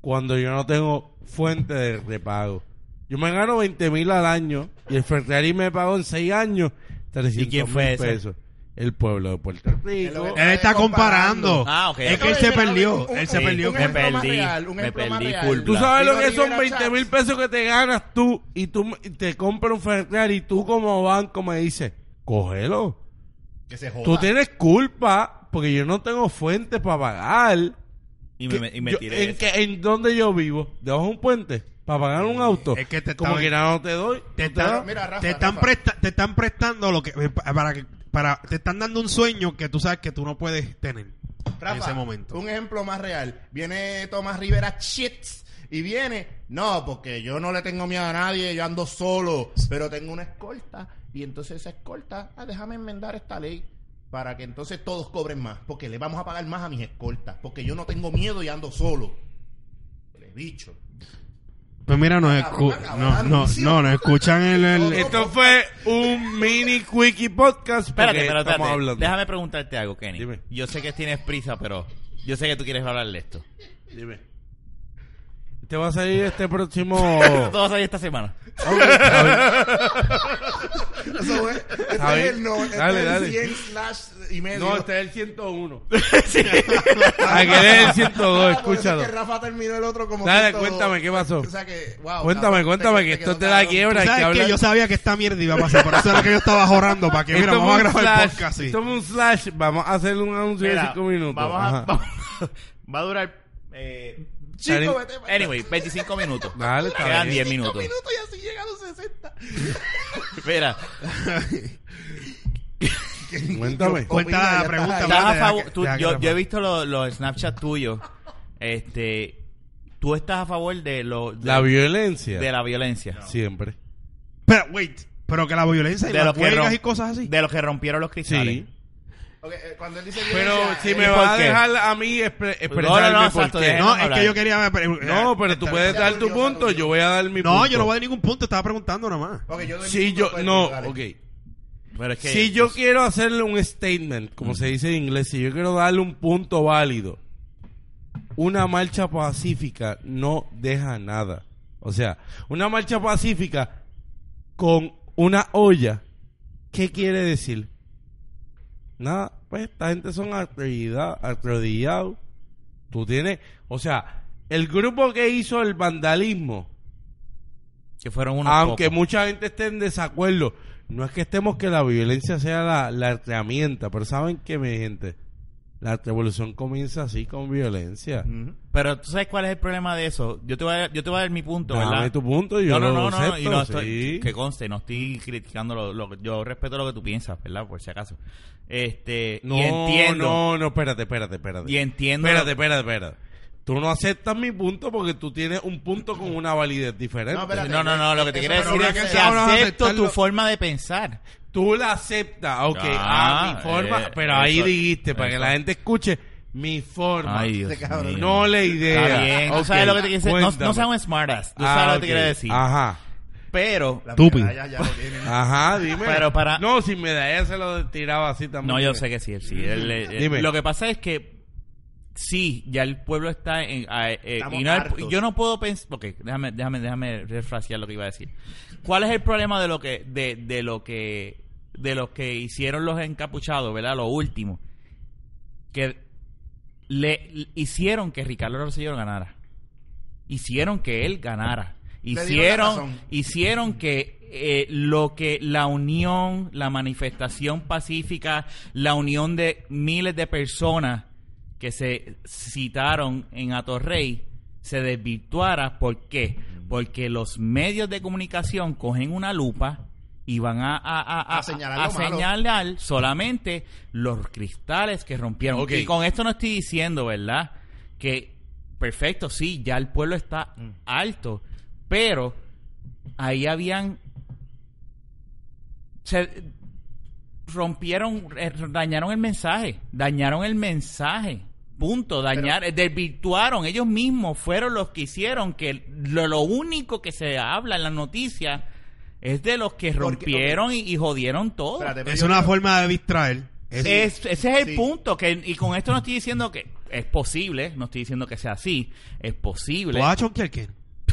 Speaker 2: Cuando yo no tengo fuente de repago. Yo me gano 20 mil al año y el Ferrari me pagó en 6 años 300
Speaker 1: quién fue
Speaker 2: mil pesos. El pueblo de Puerto Rico.
Speaker 3: Él está comparando.
Speaker 1: Ah, ok.
Speaker 3: Es que él se perdió.
Speaker 4: un-
Speaker 3: Él se perdió.
Speaker 1: Me perdí, me perdí.
Speaker 2: Tú sabes lo que son
Speaker 4: Rivera
Speaker 2: 20 mil pesos que te ganas tú y tú te compras un Ferrari y tú como banco me dices, cógelo.
Speaker 4: Que se joda.
Speaker 2: Tú tienes culpa porque yo no tengo fuentes para pagar.
Speaker 1: Y
Speaker 2: Que
Speaker 1: me, y me
Speaker 2: yo-
Speaker 1: tiré.
Speaker 2: ¿En, qué- ¿En dónde yo vivo? ¿Debajo de un puente? ¿Para pagar un auto?
Speaker 3: Es que te
Speaker 2: Como que nada no te doy.
Speaker 3: te
Speaker 2: no te
Speaker 3: están,
Speaker 2: doy.
Speaker 4: mira, Rafa,
Speaker 3: te están,
Speaker 4: Rafa.
Speaker 3: presta- te están prestando lo que eh, pa- para que para te están dando un sueño que tú sabes que tú no puedes tener
Speaker 4: Rafa,
Speaker 3: en ese momento.
Speaker 4: Un ejemplo más real. Viene Tomás Rivera Shits y viene, no, porque yo no le tengo miedo a nadie, yo ando solo, pero tengo una escolta y entonces esa escolta, ah, déjame enmendar esta ley para que entonces todos cobren más, porque le vamos a pagar más a mis escoltas, porque yo no tengo miedo y ando solo. Le bicho.
Speaker 3: Pues mira, nos escu- no, no, no, nos escuchan el, el-
Speaker 2: Esto fue un mini quickie podcast.
Speaker 1: Espérate, espérate,
Speaker 2: estamos
Speaker 1: espérate.
Speaker 2: hablando.
Speaker 1: Déjame preguntarte algo, Kenny.
Speaker 2: Dime.
Speaker 1: Yo sé que tienes prisa, pero yo sé que tú quieres hablar de esto.
Speaker 2: Dime. Te va a salir este próximo.
Speaker 1: Todo va a salir esta semana.
Speaker 4: Eso es, este
Speaker 2: Está
Speaker 4: es el, no, este
Speaker 2: Dale,
Speaker 4: es el
Speaker 2: dale.
Speaker 4: 100 slash y medio.
Speaker 2: no, este es el 101. Aquel es el 102,
Speaker 4: Ah, por eso es
Speaker 2: escúchalo.
Speaker 4: que Rafa terminó el otro como
Speaker 2: Dale,
Speaker 4: 102.
Speaker 2: cuéntame, ¿qué pasó?
Speaker 4: O sea que, wow,
Speaker 2: Cuéntame,
Speaker 4: cabrón,
Speaker 2: cuéntame,
Speaker 4: te-
Speaker 2: que
Speaker 4: te
Speaker 2: esto la
Speaker 4: cabrón.
Speaker 2: quiebra. que
Speaker 3: ¿Sabes
Speaker 2: hablar-
Speaker 3: que yo sabía que esta mierda iba a pasar, por eso era que yo estaba jorando para que, mira, vamos a grabar el
Speaker 2: slash,
Speaker 3: podcast así.
Speaker 2: Esto es un slash. Vamos a hacer un anuncio de
Speaker 1: Mira,
Speaker 2: 5 minutos.
Speaker 1: Vamos a, va a durar. Eh,
Speaker 4: Chico, vete
Speaker 1: anyway, 25 minutos.
Speaker 2: Dale,
Speaker 1: Quedan
Speaker 2: bien.
Speaker 1: 10 minutos.
Speaker 4: minutos y así llega a los 60.
Speaker 1: Espera,
Speaker 2: Cuéntame.
Speaker 3: Cuenta la pregunta,
Speaker 4: estás
Speaker 1: a favor-
Speaker 3: que-
Speaker 1: tú- yo, yo he visto los, los Snapchat tuyos. Este, tú estás a favor de lo de,
Speaker 2: La violencia.
Speaker 1: de la violencia.
Speaker 2: Siempre.
Speaker 3: Pero, wait, pero que la violencia y
Speaker 1: De
Speaker 3: las
Speaker 1: los que
Speaker 3: huelgas
Speaker 1: rom-
Speaker 3: y cosas así.
Speaker 1: De los que rompieron los cristales.
Speaker 2: Sí.
Speaker 4: Eh, cuando él dice
Speaker 2: Pero si
Speaker 4: eh,
Speaker 2: me
Speaker 1: ¿y
Speaker 2: vas
Speaker 1: por
Speaker 2: a dejar a mí expre- expresarme
Speaker 1: No, no, no,
Speaker 2: por
Speaker 1: exacto,
Speaker 2: qué.
Speaker 1: déjame
Speaker 3: No, es
Speaker 1: hablar.
Speaker 3: que yo quería...
Speaker 2: No, pero tú puedes dar tu punto, yo voy a dar mi punto.
Speaker 3: No, yo no voy a dar ningún punto, estaba preguntando nada más.
Speaker 4: Ok, yo doy mi
Speaker 2: Si yo,
Speaker 4: después,
Speaker 2: no,
Speaker 4: dale.
Speaker 2: ok.
Speaker 1: Pero es que
Speaker 2: Si yo
Speaker 1: pues,
Speaker 2: quiero hacerle un statement, como se dice en inglés, si yo quiero darle un punto válido, una marcha pacífica no deja nada. O sea, una marcha pacífica con una olla, ¿qué quiere decir? Nada, pues esta gente son arrodillados. Tú tienes, o sea, el grupo que hizo el vandalismo,
Speaker 1: que fueron unos
Speaker 2: aunque
Speaker 1: pocos.
Speaker 2: mucha gente esté en desacuerdo, no es que estemos que la violencia sea la, la herramienta, pero saben que, mi gente, la revolución comienza así con violencia.
Speaker 1: Pero tú sabes cuál es el problema de eso. Yo te voy a, yo te voy a dar mi punto,
Speaker 2: Dame
Speaker 1: ¿verdad?
Speaker 2: tu punto y yo
Speaker 1: no, no,
Speaker 2: lo
Speaker 1: no, no, y
Speaker 2: acepto,
Speaker 1: no estoy,
Speaker 2: sí.
Speaker 1: que conste, no estoy criticando lo, lo- yo respeto lo que tú piensas, ¿verdad? Por si acaso. Este,
Speaker 2: No,
Speaker 1: y entiendo,
Speaker 2: no, no, espérate, espérate, espérate.
Speaker 1: y entiendo,
Speaker 2: Espérate, espérate, espérate. Tú no aceptas mi punto porque tú tienes un punto con una validez diferente.
Speaker 4: No, espérate.
Speaker 1: no, no, no, lo que te quiero decir es
Speaker 4: que
Speaker 1: acepto tu forma de pensar.
Speaker 2: Tú la aceptas, ok,
Speaker 1: Ah,
Speaker 2: a mi forma,
Speaker 1: eh,
Speaker 2: pero ahí
Speaker 1: eso-
Speaker 2: dijiste, para que la gente escuche, mi forma.
Speaker 1: Ay, Dios
Speaker 4: Este cabrón.
Speaker 1: mío.
Speaker 2: no la idea.
Speaker 1: Está bien, tú
Speaker 2: Ok,
Speaker 1: sabes lo que te quiero decir. No,
Speaker 2: cuéntame.
Speaker 1: no seas un smartass, tú
Speaker 2: Ah,
Speaker 1: sabes lo que
Speaker 2: ok.
Speaker 1: te quiero decir.
Speaker 2: Ajá.
Speaker 1: Pero,
Speaker 4: Las
Speaker 3: Estúpido.
Speaker 4: medallas ya lo tienen.
Speaker 2: Ajá, dime.
Speaker 1: Pero para-
Speaker 2: No, sin medalla se lo tiraba así también.
Speaker 1: no, yo sé que sí, sí. él-
Speaker 2: Dime.
Speaker 1: Lo que pasa es que sí, ya el pueblo está en... a- eh,
Speaker 4: Estamos
Speaker 1: y no,
Speaker 4: hartos.
Speaker 1: yo no puedo pensar... Ok, déjame, déjame, déjame refrasear lo que iba a decir. ¿Cuál es el problema de lo que... de, de lo que de lo que hicieron los encapuchados, ¿verdad? Lo último. Que le hicieron que Ricardo Rosselló ganara. Hicieron que él ganara. hicieron, hicieron que eh, lo que la unión, la manifestación pacífica, la unión de miles de personas que se citaron en Atorrey se desvirtuara. ¿Por qué? Porque los medios de comunicación cogen una lupa y van a, a, a-
Speaker 4: A señalar malo.
Speaker 1: solamente los cristales que rompieron. Y con esto no estoy diciendo, ¿verdad? Que perfecto, sí, ya el pueblo está
Speaker 4: Mm.
Speaker 1: alto, pero ahí habían se rompieron, eh, dañaron el mensaje, dañaron el mensaje. Punto, dañar, eh, desvirtuaron, ellos mismos fueron los que hicieron que lo, lo único que se habla en las noticias es de los que rompieron y, y jodieron todo.
Speaker 4: Espérate,
Speaker 3: Es una
Speaker 4: creo-
Speaker 3: forma de distraer. Es-
Speaker 1: Es- ese es el
Speaker 4: Sí.
Speaker 1: punto. que Y con esto no estoy diciendo que es posible, no estoy diciendo que sea así, es posible.
Speaker 3: ¿Tú vas a chonquear qué?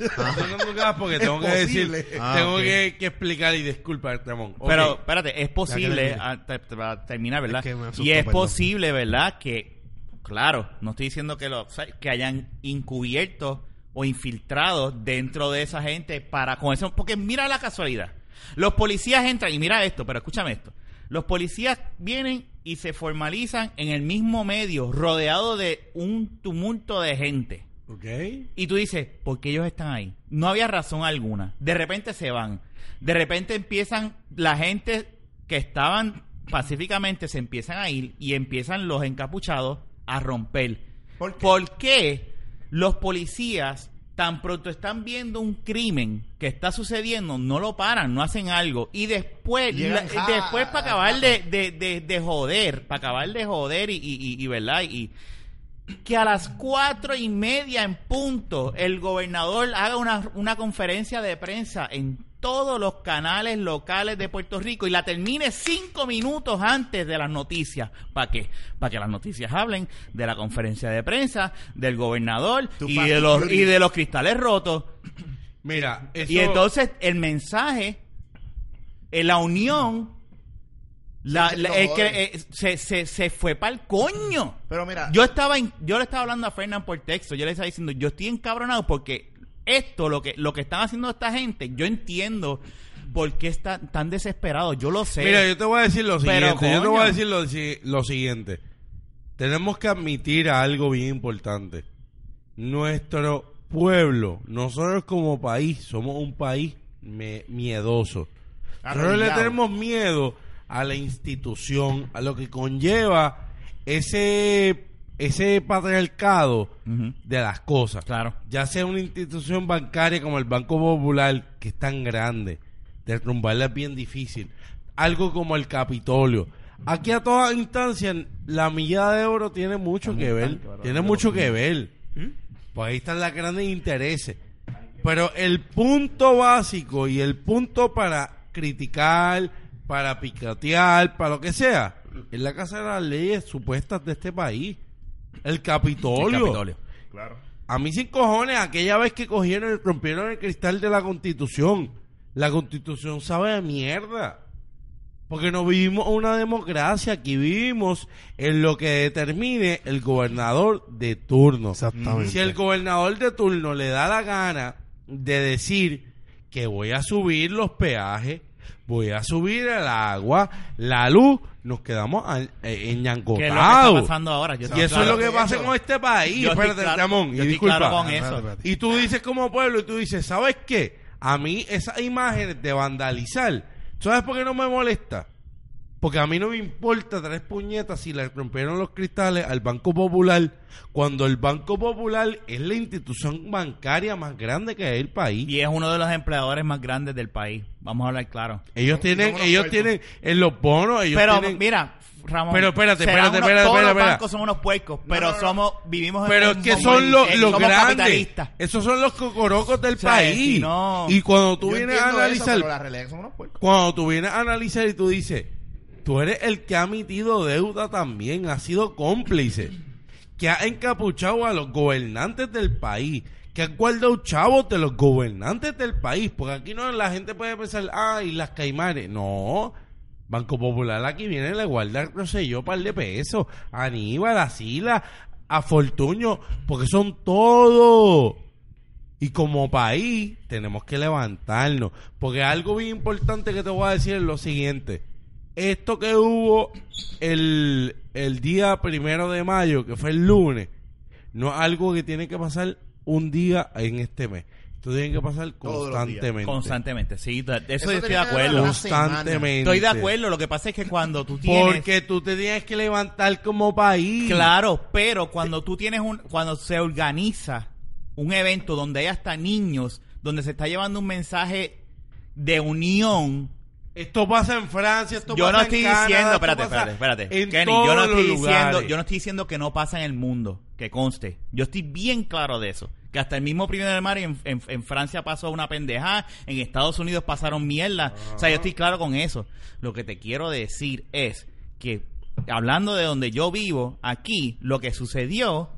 Speaker 2: No tengo gas porque tengo que
Speaker 4: posible.
Speaker 2: decir,
Speaker 3: Ah,
Speaker 2: tengo
Speaker 3: ok.
Speaker 2: que, que explicar y disculpar, Ramón. Ok.
Speaker 1: Pero espérate, es posible, ah, te- te va a terminar, ¿verdad?
Speaker 3: Es que
Speaker 1: y es
Speaker 3: perdón.
Speaker 1: posible, ¿verdad? Que, claro, no estoy diciendo que, lo, o sea, que hayan encubierto o infiltrado dentro de esa gente para con eso. Porque mira la casualidad. Los policías entran, y mira esto, pero escúchame esto. Los policías vienen y se formalizan en el mismo medio, rodeado de un tumulto de gente.
Speaker 2: Ok.
Speaker 1: Y tú dices, ¿por qué ellos están ahí? No había razón alguna. De repente se van. De repente empiezan la gente que estaban pacíficamente, se empiezan a ir y empiezan los encapuchados a romper.
Speaker 4: ¿Por qué?
Speaker 1: ¿Por qué los policías tan pronto están viendo un crimen que está sucediendo, no lo paran, no hacen algo? Y después, la- después para acabar de, de, de, de joder, para acabar de joder y, y, y- y, ¿verdad? Y, que a las cuatro y media en punto el gobernador haga una, una conferencia de prensa en todos los canales locales de Puerto Rico y la termine cinco minutos antes de las noticias. ¿Para qué? Para que las noticias hablen de la conferencia de prensa, del gobernador y de, los, y de los cristales rotos.
Speaker 2: Mira, eso...
Speaker 1: Y entonces el mensaje, en la unión, la,
Speaker 4: joden.
Speaker 1: que, eh, se, se, se fue para el coño.
Speaker 4: Pero mira,
Speaker 1: Yo estaba en- yo le estaba hablando a Fernán por texto, yo le estaba diciendo, yo estoy encabronado porque esto, lo que, lo que están haciendo esta gente, yo entiendo por qué están tan desesperados, yo lo sé.
Speaker 2: Mira, yo te voy a decir lo
Speaker 1: Pero,
Speaker 2: siguiente. Yo te voy a decir lo, si- lo siguiente. Tenemos que admitir algo bien importante. Nuestro pueblo, nosotros como país, somos un país me- miedoso. Nosotros le tenemos miedo a la institución, a lo que conlleva ese, ese patriarcado de las cosas.
Speaker 1: Claro.
Speaker 2: Ya sea una institución bancaria como el Banco Popular, que es tan grande, derrumbarla es bien difícil. Algo como el Capitolio. Aquí a todas instancias, la millada de oro tiene mucho que ver. Tiene mucho que ver. Pues ahí están los grandes intereses. Pero el punto básico y el punto para criticar, para picatear, para lo que sea, es la casa de las leyes supuestas de este país. El Capitolio.
Speaker 1: El Capitolio.
Speaker 4: Claro.
Speaker 2: A mí sin cojones, aquella vez que cogieron y rompieron el cristal de la constitución. La constitución sabe de mierda. Porque no vivimos una democracia, aquí vivimos en lo que determine el gobernador de turno.
Speaker 3: Exactamente.
Speaker 2: Si el gobernador de turno le da la gana de decir que voy a subir los peajes, voy a subir el agua, la luz, nos quedamos a- eh,
Speaker 1: Que es lo que está
Speaker 2: enyancotados.
Speaker 1: pasando ahora. Yo
Speaker 2: Y eso
Speaker 1: claro-
Speaker 2: es lo que pasa con este país.
Speaker 1: yo estoy
Speaker 2: Espérate,
Speaker 1: claro-
Speaker 2: Ramón,
Speaker 1: yo
Speaker 2: y
Speaker 1: estoy
Speaker 2: disculpa.
Speaker 1: claro con
Speaker 3: Espérate,
Speaker 1: eso.
Speaker 3: espérate.
Speaker 2: Y tú dices como pueblo, y tú dices, ¿sabes qué? A mí esas imágenes de vandalizar, ¿sabes por qué no me molesta? Porque a mí no me importa tres puñetas si le rompieron los cristales al Banco Popular, cuando el Banco Popular es la institución bancaria más grande que hay el país.
Speaker 1: Y es uno de los empleadores más grandes del país. Vamos a hablar claro.
Speaker 2: Ellos tienen, ellos tienen en los bonos, ellos
Speaker 1: Pero
Speaker 2: tienen...
Speaker 1: mira, Ramón.
Speaker 2: Pero espérate, espérate,
Speaker 1: unos-
Speaker 2: espérate,
Speaker 1: Todos
Speaker 2: espérate,
Speaker 1: los
Speaker 2: espérate.
Speaker 1: bancos son unos puercos, pero
Speaker 4: no, no.
Speaker 1: somos, vivimos
Speaker 2: Pero
Speaker 1: en
Speaker 2: es que son los, los
Speaker 1: somos
Speaker 2: grandes. Esos son los cocorocos del
Speaker 1: O sea,
Speaker 2: país. Y cuando tú
Speaker 4: Yo
Speaker 2: vienes a
Speaker 4: entiendo eso,
Speaker 2: analizar,
Speaker 4: pero la realidad son unos puercos.
Speaker 2: cuando tú vienes a analizar y tú dices, tú eres el que ha emitido deuda también, ha sido cómplice, que ha encapuchado a los gobernantes del país, que ha guardado chavos de los gobernantes del país, porque aquí no la gente puede pensar, ay, las caimanes, no. Banco Popular aquí viene le guarda, no sé yo, par de pesos. A Aníbal, a Sila, a Fortuño, porque son todos. Y como país tenemos que levantarnos. Porque algo bien importante que te voy a decir es lo siguiente. Esto que hubo el, el día primero de mayo, que fue el lunes, no es algo que tiene que pasar un día en este mes. Esto tiene que pasar constantemente.
Speaker 1: Constantemente, sí. de- Eso,
Speaker 4: Eso
Speaker 1: yo estoy de acuerdo.
Speaker 2: Constantemente.
Speaker 1: Estoy de acuerdo. Lo que pasa es que cuando tú tienes...
Speaker 2: Porque tú te tienes que levantar como país.
Speaker 1: Claro, pero cuando tú tienes un... Cuando se organiza un evento donde hay hasta niños, donde se está llevando un mensaje de unión...
Speaker 2: Esto pasa en Francia, esto
Speaker 1: Yo
Speaker 2: pasa
Speaker 1: no
Speaker 2: en
Speaker 1: estoy
Speaker 2: Canadá,
Speaker 1: diciendo, espérate, espérate, espérate.
Speaker 2: En
Speaker 1: Kenny,
Speaker 2: todos
Speaker 1: yo no
Speaker 2: los
Speaker 1: estoy diciendo,
Speaker 2: lugares.
Speaker 1: yo no estoy diciendo que no pasa en el mundo, que conste. Yo estoy bien claro de eso. Que hasta el mismo primero de mayo en, en- en Francia pasó una pendejada, en Estados Unidos pasaron mierda. O sea, yo estoy claro con eso. Lo que te quiero decir es que, hablando de donde yo vivo, aquí, lo que sucedió,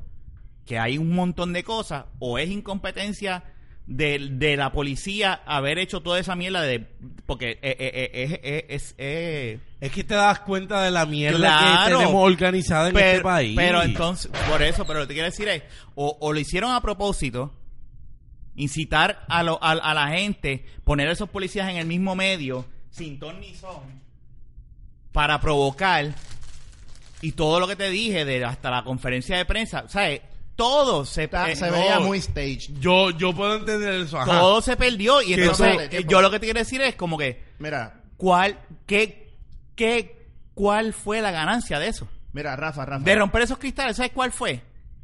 Speaker 1: que hay un montón de cosas, o es incompetencia de, de la policía haber hecho toda esa mierda de... Porque eh, eh, eh, eh, es... eh,
Speaker 2: Es que te das cuenta de la mierda
Speaker 1: Claro.
Speaker 2: que tenemos organizada en
Speaker 1: pero,
Speaker 2: este país.
Speaker 1: pero entonces, por eso, pero lo que te quiero decir es, o, o lo hicieron a propósito, incitar a, lo- a, a la gente, poner a esos policías en el mismo medio, sin ton ni son, para provocar, y todo lo que te dije, de hasta la conferencia de prensa, ¿sabes? Todo se,
Speaker 4: Está-
Speaker 1: eh,
Speaker 4: se veía muy stage.
Speaker 2: yo, yo puedo entender eso. Ajá.
Speaker 1: todo se perdió, y
Speaker 2: Que
Speaker 1: entonces, eh, yo lo que te quiero decir es como que,
Speaker 4: Mira,
Speaker 1: ¿cuál, qué, qué, cuál fue la ganancia de eso?
Speaker 4: mira, Rafa, Rafa.
Speaker 1: De romper esos cristales, ¿sabes cuál fue?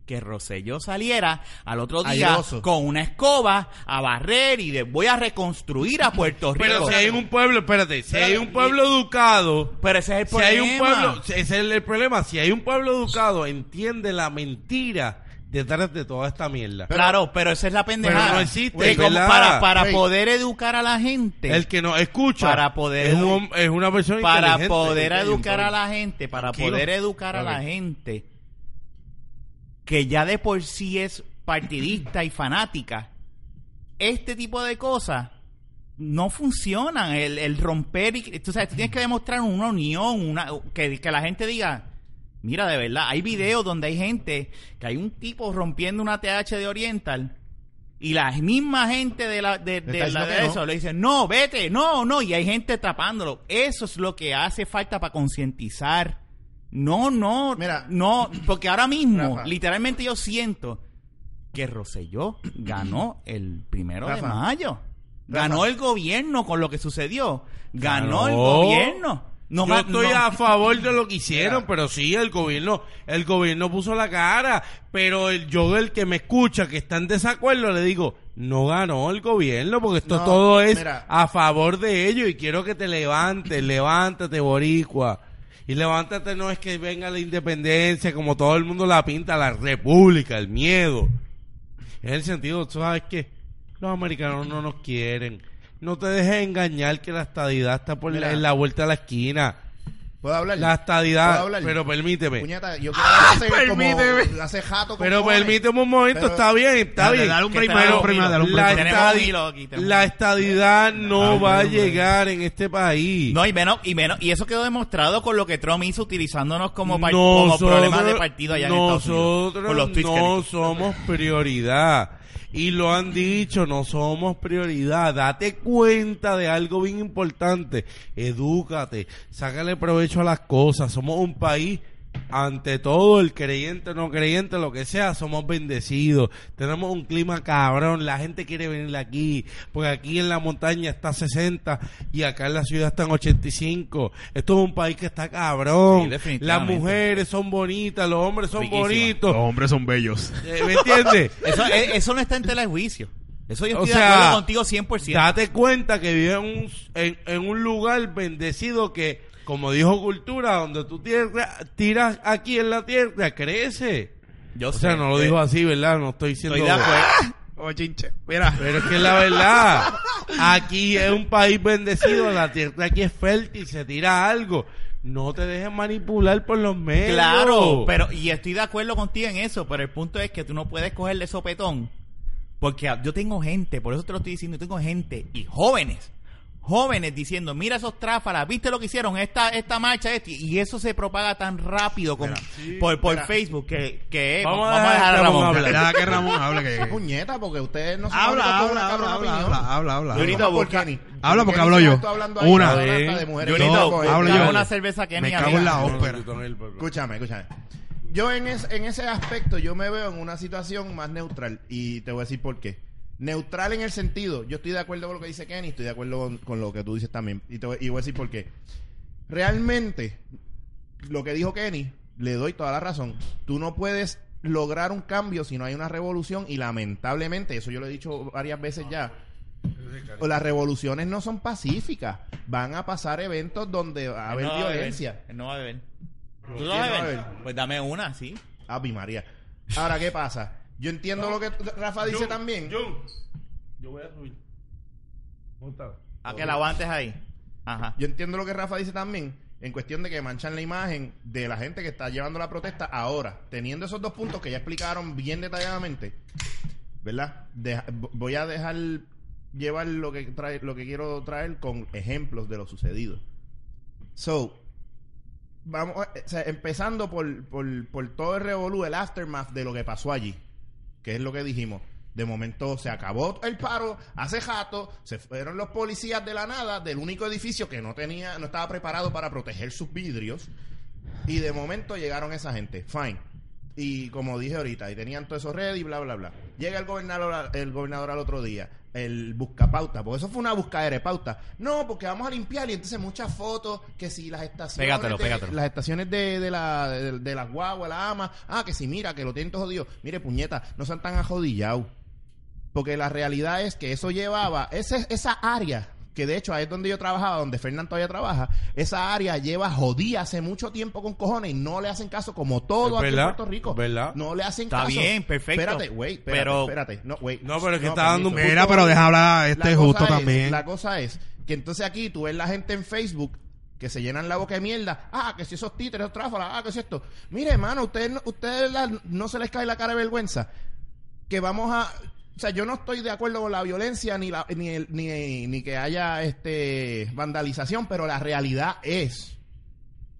Speaker 1: Que Rosselló saliera al otro día
Speaker 4: Airoso.
Speaker 1: con una escoba a barrer y de voy a reconstruir a Puerto Rico.
Speaker 2: Pero si hay un pueblo, espérate, si hay un pueblo educado,
Speaker 1: Pero ese es el
Speaker 2: si
Speaker 1: problema.
Speaker 2: hay un pueblo, ese es el, el problema, si hay un pueblo educado, entiende la mentira detrás de toda esta mierda.
Speaker 1: claro, pero esa es la pendejada.
Speaker 2: Pero no existe,
Speaker 1: Que como
Speaker 2: ¿verdad?
Speaker 1: para poder educar a la gente.
Speaker 2: el que no escucha
Speaker 1: Para poder
Speaker 2: es, un- es una persona
Speaker 1: para poder educar a la gente, para
Speaker 2: Tranquilo.
Speaker 1: poder educar a la gente que ya de por sí es partidista y fanática, este tipo de cosas no funcionan. El, el romper, y, tú sabes, tú tienes que demostrar una unión, una que, que la gente diga, mira, de verdad, hay videos donde hay gente, que hay un tipo rompiendo una TH de Oriental. Y la misma gente de la de, la- de
Speaker 4: no.
Speaker 1: eso le dicen, no, vete, no, no, y hay gente tapándolo. Eso es lo que hace falta para concientizar. No, no,
Speaker 4: Mira.
Speaker 1: no, porque ahora mismo,
Speaker 4: Rafa.
Speaker 1: literalmente yo siento que Rosselló ganó el primero de mayo. Ganó
Speaker 4: Rafa.
Speaker 1: el gobierno con lo que sucedió. Ganó el gobierno. No,
Speaker 2: Yo estoy
Speaker 1: no-
Speaker 2: a favor de lo que hicieron,
Speaker 4: Mira.
Speaker 2: pero sí, el gobierno, el gobierno puso la cara, pero el yo el que me escucha que está en desacuerdo le digo, no ganó el gobierno porque esto
Speaker 4: No,
Speaker 2: todo es
Speaker 4: mira.
Speaker 2: a favor de ellos y quiero que te levantes, levántate boricua. Y levántate no es que venga la independencia como todo el mundo la pinta, la república, el miedo. En el sentido, ¿tú sabes qué? Los americanos no nos quieren. No te dejes engañar que la estadidad está por la, en la vuelta de la esquina.
Speaker 4: ¿Puedo hablar?
Speaker 2: La
Speaker 4: ¿Puedo
Speaker 2: estadidad,
Speaker 4: hablar?
Speaker 2: pero permíteme.
Speaker 4: Puñeta, yo quiero hacer como
Speaker 3: Permíteme.
Speaker 4: hace jato
Speaker 2: Pero
Speaker 4: cojones.
Speaker 2: permíteme un momento,
Speaker 4: Pero-
Speaker 2: está bien, está
Speaker 3: Dale,
Speaker 2: bien.
Speaker 3: dale un break, dale un break,
Speaker 1: hilo.
Speaker 3: dale un
Speaker 2: La, estadi-
Speaker 1: aquí,
Speaker 2: la
Speaker 1: un-
Speaker 2: estadidad no
Speaker 3: Ah,
Speaker 2: va a llegar en este país.
Speaker 1: No, y menos, y menos, y eso quedó demostrado con lo que Trump hizo utilizándonos como, par- como problemas de partido allá en Estados Unidos.
Speaker 2: nosotros no somos prioridad. Y lo han dicho, no somos prioridad. Date cuenta de algo bien importante. Edúcate, sácale provecho a las cosas. Somos un país, ante todo, el creyente, no creyente, lo que sea, somos bendecidos. Tenemos un clima cabrón. La gente quiere venir aquí. Porque aquí en la montaña está 60 y acá en la ciudad están 85. Esto es un país que está cabrón.
Speaker 1: Sí,
Speaker 2: las mujeres son bonitas, los hombres son
Speaker 1: Riquísima.
Speaker 2: bonitos.
Speaker 3: Los hombres son bellos.
Speaker 2: Eh, ¿Me entiendes?
Speaker 1: Eso, eh, eso no está en tela de juicio. Eso yo
Speaker 2: O
Speaker 1: estoy de acuerdo contigo 100%.
Speaker 2: Date cuenta que vives en un, en, en un lugar bendecido que, como dijo Cultura, donde tú tierra- tiras aquí en la tierra, crece.
Speaker 1: Yo
Speaker 2: O
Speaker 1: sé.
Speaker 2: sea, no lo
Speaker 1: Eh,
Speaker 2: dijo así, ¿verdad? No estoy diciendo...
Speaker 1: Estoy de acuerdo.
Speaker 3: Oh, chinche. Mira.
Speaker 2: Pero es que la verdad. Aquí es un país bendecido, la tierra aquí es fértil, se tira algo. No te dejes manipular por los medios.
Speaker 1: Claro, pero y estoy de acuerdo contigo en eso, pero el punto es que tú no puedes cogerle sopetón. Porque yo tengo gente, por eso te lo estoy diciendo, yo tengo gente y jóvenes, jóvenes diciendo, mira esos tráfalas, viste lo que hicieron, esta esta marcha, este, y eso se propaga tan rápido con-
Speaker 3: Mira,
Speaker 1: por, por
Speaker 4: mira.
Speaker 1: Facebook que, que
Speaker 2: Vamos
Speaker 1: vamos,
Speaker 2: a
Speaker 1: dejar a
Speaker 2: Ramón
Speaker 1: Ramón.
Speaker 2: hablar.
Speaker 3: Deja que Ramón hable
Speaker 4: ¿Qué
Speaker 3: que...
Speaker 4: puñeta? Porque ustedes no son
Speaker 3: Habla, habla,
Speaker 4: una
Speaker 3: habla, habla, habla, habla, habla.
Speaker 1: Junito,
Speaker 4: Por Kenny.
Speaker 3: Habla porque
Speaker 4: Kenny
Speaker 3: hablo
Speaker 4: se
Speaker 3: yo. Una.
Speaker 4: de mujeres.
Speaker 1: Junito,
Speaker 3: Yo-
Speaker 4: Yo-
Speaker 3: hablo yo.
Speaker 1: una cerveza que
Speaker 3: Me
Speaker 1: ni
Speaker 3: cago
Speaker 1: amiga.
Speaker 3: en la ópera.
Speaker 4: Escúchame, escúchame. Yo en, es- en ese aspecto, yo me veo en una situación más neutral. Y te voy a decir por qué. Neutral en el sentido, yo estoy de acuerdo con lo que dice Kenny, estoy de acuerdo con, con lo que tú dices también. Y, te voy, y voy a decir por qué. Realmente, lo que dijo Kenny, le doy toda la razón. Tú no puedes lograr un cambio si no hay una revolución. Y lamentablemente, eso yo lo he dicho varias veces ya. Las revoluciones no son pacíficas. Van a pasar eventos donde va a haber
Speaker 1: no
Speaker 4: violencia.
Speaker 1: no va a beber. ¿Tú
Speaker 4: ¿Quién
Speaker 1: no vas a beber? Pues dame una, sí.
Speaker 4: Ave María. Ahora, ¿qué pasa? Yo entiendo lo que Rafa dice también.
Speaker 2: Jun, yo voy a subir.
Speaker 1: A que la aguantes ahí. Ajá.
Speaker 4: Yo entiendo lo que Rafa dice también en cuestión de que manchan la imagen de la gente que está llevando la protesta ahora, teniendo esos dos puntos que ya explicaron bien detalladamente, ¿verdad? Deja- voy a dejar llevar lo que trae, lo que quiero traer con ejemplos de lo sucedido. So, vamos, a- o sea, empezando por, por, por todo el revolú, el aftermath de lo que pasó allí, que es lo que dijimos. De momento se acabó el paro, hace jato, se fueron los policías de la nada, del único edificio que no tenía, no estaba preparado para proteger sus vidrios, y de momento llegaron esa gente, fine. Y como dije ahorita, y tenían todo eso ready, bla, bla, bla. Llega el gobernador, el gobernador al otro día, el buscapauta, porque eso fue una buscadera de pauta. No, porque vamos a limpiar y entonces muchas fotos, que si las estaciones,
Speaker 1: Pégatelo,
Speaker 4: de,
Speaker 1: pégatelo.
Speaker 4: las estaciones de, de la, de, de las guaguas, la ama, ah, que si mira, que lo tienen todo jodido. Mire, puñeta, no sean tan ajodillados. Porque la realidad es que eso llevaba, ese, esa área, que de hecho ahí es donde yo trabajaba, donde Fernando todavía trabaja, esa área lleva jodida hace mucho tiempo con cojones y no le hacen caso como todo aquí
Speaker 2: verdad,
Speaker 4: en Puerto Rico.
Speaker 2: verdad.
Speaker 4: No le hacen
Speaker 1: Está
Speaker 4: caso.
Speaker 1: bien, perfecto.
Speaker 4: Espérate, güey, espérate,
Speaker 1: Pero-
Speaker 4: espérate. No, güey.
Speaker 2: No, pero es que está dando un.
Speaker 3: Mira, pero deja hablar este justo
Speaker 4: es-
Speaker 3: también.
Speaker 4: La cosa es que entonces aquí tú ves la gente en Facebook que se llenan la boca de mierda. Ah, que si esos títeres, esos tráfalas, ah, que si esto. Mire, hermano, ustedes, ustedes la- no se les cae la cara de vergüenza. Que vamos a. O sea, yo no estoy de acuerdo con la violencia ni, la, ni, el- ni, ni que haya este vandalización, pero la realidad es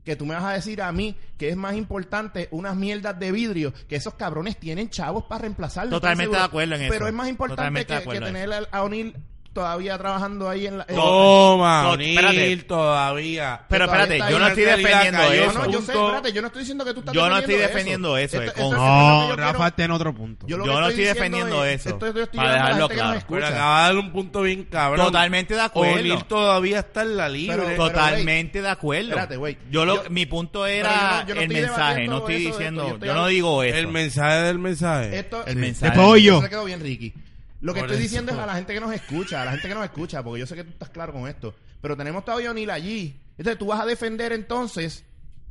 Speaker 4: que tú me vas a decir a mí que es más importante unas mierdas de vidrio que esos cabrones tienen chavos para reemplazarlo.
Speaker 1: Totalmente
Speaker 4: ¿estás
Speaker 1: de acuerdo en
Speaker 4: Pero
Speaker 1: eso.
Speaker 4: es más importante que, que tener a- a O'Neill todavía trabajando ahí en la... en-
Speaker 2: Toma, O'Neill
Speaker 1: espérate.
Speaker 2: todavía.
Speaker 1: Pero
Speaker 4: todavía
Speaker 1: espérate, yo no estoy defendiendo eso.
Speaker 4: No, no, yo sé, espérate, yo no estoy diciendo que tú estás
Speaker 1: Yo no estoy
Speaker 4: defendiendo
Speaker 1: eso,
Speaker 4: es lo que
Speaker 3: No,
Speaker 4: yo
Speaker 3: Rafa está en otro punto.
Speaker 4: yo
Speaker 1: no
Speaker 4: estoy
Speaker 1: defendiendo
Speaker 4: es-
Speaker 1: eso,
Speaker 4: esto yo estoy
Speaker 1: para dejarlo claro.
Speaker 2: Pero acaba de dar un punto bien cabrón.
Speaker 1: Totalmente de acuerdo.
Speaker 2: O'Neill todavía está en la libre.
Speaker 4: Pero- pero-
Speaker 1: Totalmente de acuerdo.
Speaker 4: Espérate, güey.
Speaker 1: Yo lo,
Speaker 4: Yo-
Speaker 1: mi punto era el
Speaker 4: estoy
Speaker 1: mensaje, no estoy
Speaker 4: eso
Speaker 1: diciendo, yo, no digo eso.
Speaker 2: el mensaje del mensaje.
Speaker 4: Esto,
Speaker 1: El mensaje.
Speaker 3: Después voy yo.
Speaker 4: Eso se quedó bien, Ricky. Lo que
Speaker 2: Por
Speaker 4: estoy
Speaker 2: eso.
Speaker 4: diciendo es a la gente que nos escucha, a la gente que nos escucha, porque yo sé que tú estás claro con esto. Pero tenemos todavía a O'Neill allí. Entonces tú vas a defender entonces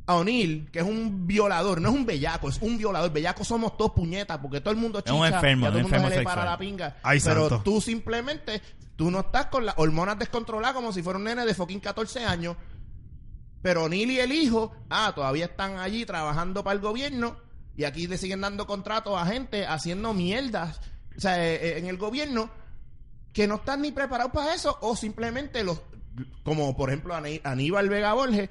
Speaker 4: a O'Neill, que es un violador, no es un bellaco, es un violador. Bellaco somos todos puñetas, porque todo el mundo
Speaker 1: Es
Speaker 4: chicha,
Speaker 1: un enfermo,
Speaker 4: y a todo el mundo
Speaker 1: enfermo
Speaker 4: se le para
Speaker 1: sexual.
Speaker 4: la pinga.
Speaker 3: Ay,
Speaker 4: pero
Speaker 3: santo.
Speaker 4: tú simplemente, tú no estás con las hormonas descontroladas como si fuera un nene de fucking 14 años. Pero O'Neill y el hijo, ah, todavía están allí trabajando para el gobierno y aquí le siguen dando contratos a gente haciendo mierdas, o sea, eh, eh, en el gobierno que no están ni preparados para eso o simplemente los como por ejemplo Aní- Aníbal Vega Borges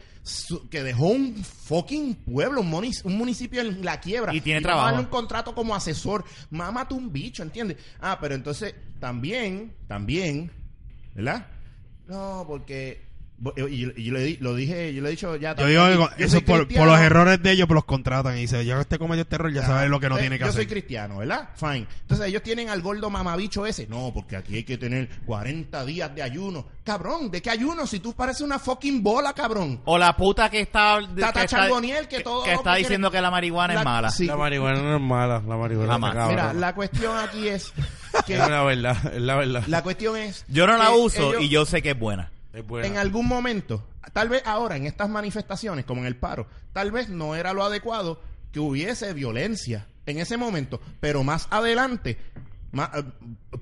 Speaker 4: que dejó un fucking pueblo un, municipio en la quiebra
Speaker 1: Y tiene
Speaker 4: a
Speaker 1: trabajo.
Speaker 4: un contrato como asesor mámate un bicho ¿entiendes? ah pero entonces también también ¿verdad? no porque y, y- y yo le di- lo dije yo le he dicho ya
Speaker 3: Yo digo
Speaker 4: yo
Speaker 3: eso por, por los errores de ellos pues los contratan y dice, ya que este cometió este error, ya sabe lo que no
Speaker 4: Eh,
Speaker 3: tiene que
Speaker 4: yo
Speaker 3: hacer.
Speaker 4: soy cristiano, ¿verdad? Fine. Entonces ellos tienen al gordo mamabicho ese. No, porque aquí hay que tener 40 días de ayuno. Cabrón, ¿de qué ayuno? Si tú pareces una fucking bola, cabrón.
Speaker 1: O la puta que está...
Speaker 4: Tata
Speaker 1: que
Speaker 4: Charboniel, que todo lo
Speaker 1: está diciendo que la marihuana
Speaker 4: La-
Speaker 1: es mala.
Speaker 4: sí.
Speaker 2: La marihuana no es mala. La marihuana
Speaker 1: Jamás.
Speaker 2: está cabrona.
Speaker 4: Mira, la cuestión aquí es que
Speaker 2: Es la verdad. Es la verdad.
Speaker 4: la cuestión es
Speaker 1: Yo no la uso
Speaker 4: ellos-
Speaker 1: y yo sé que es buena.
Speaker 4: En algún momento, tal vez ahora en estas manifestaciones, como en el paro, tal vez no era lo adecuado que hubiese violencia en ese momento, pero más adelante ma- eh,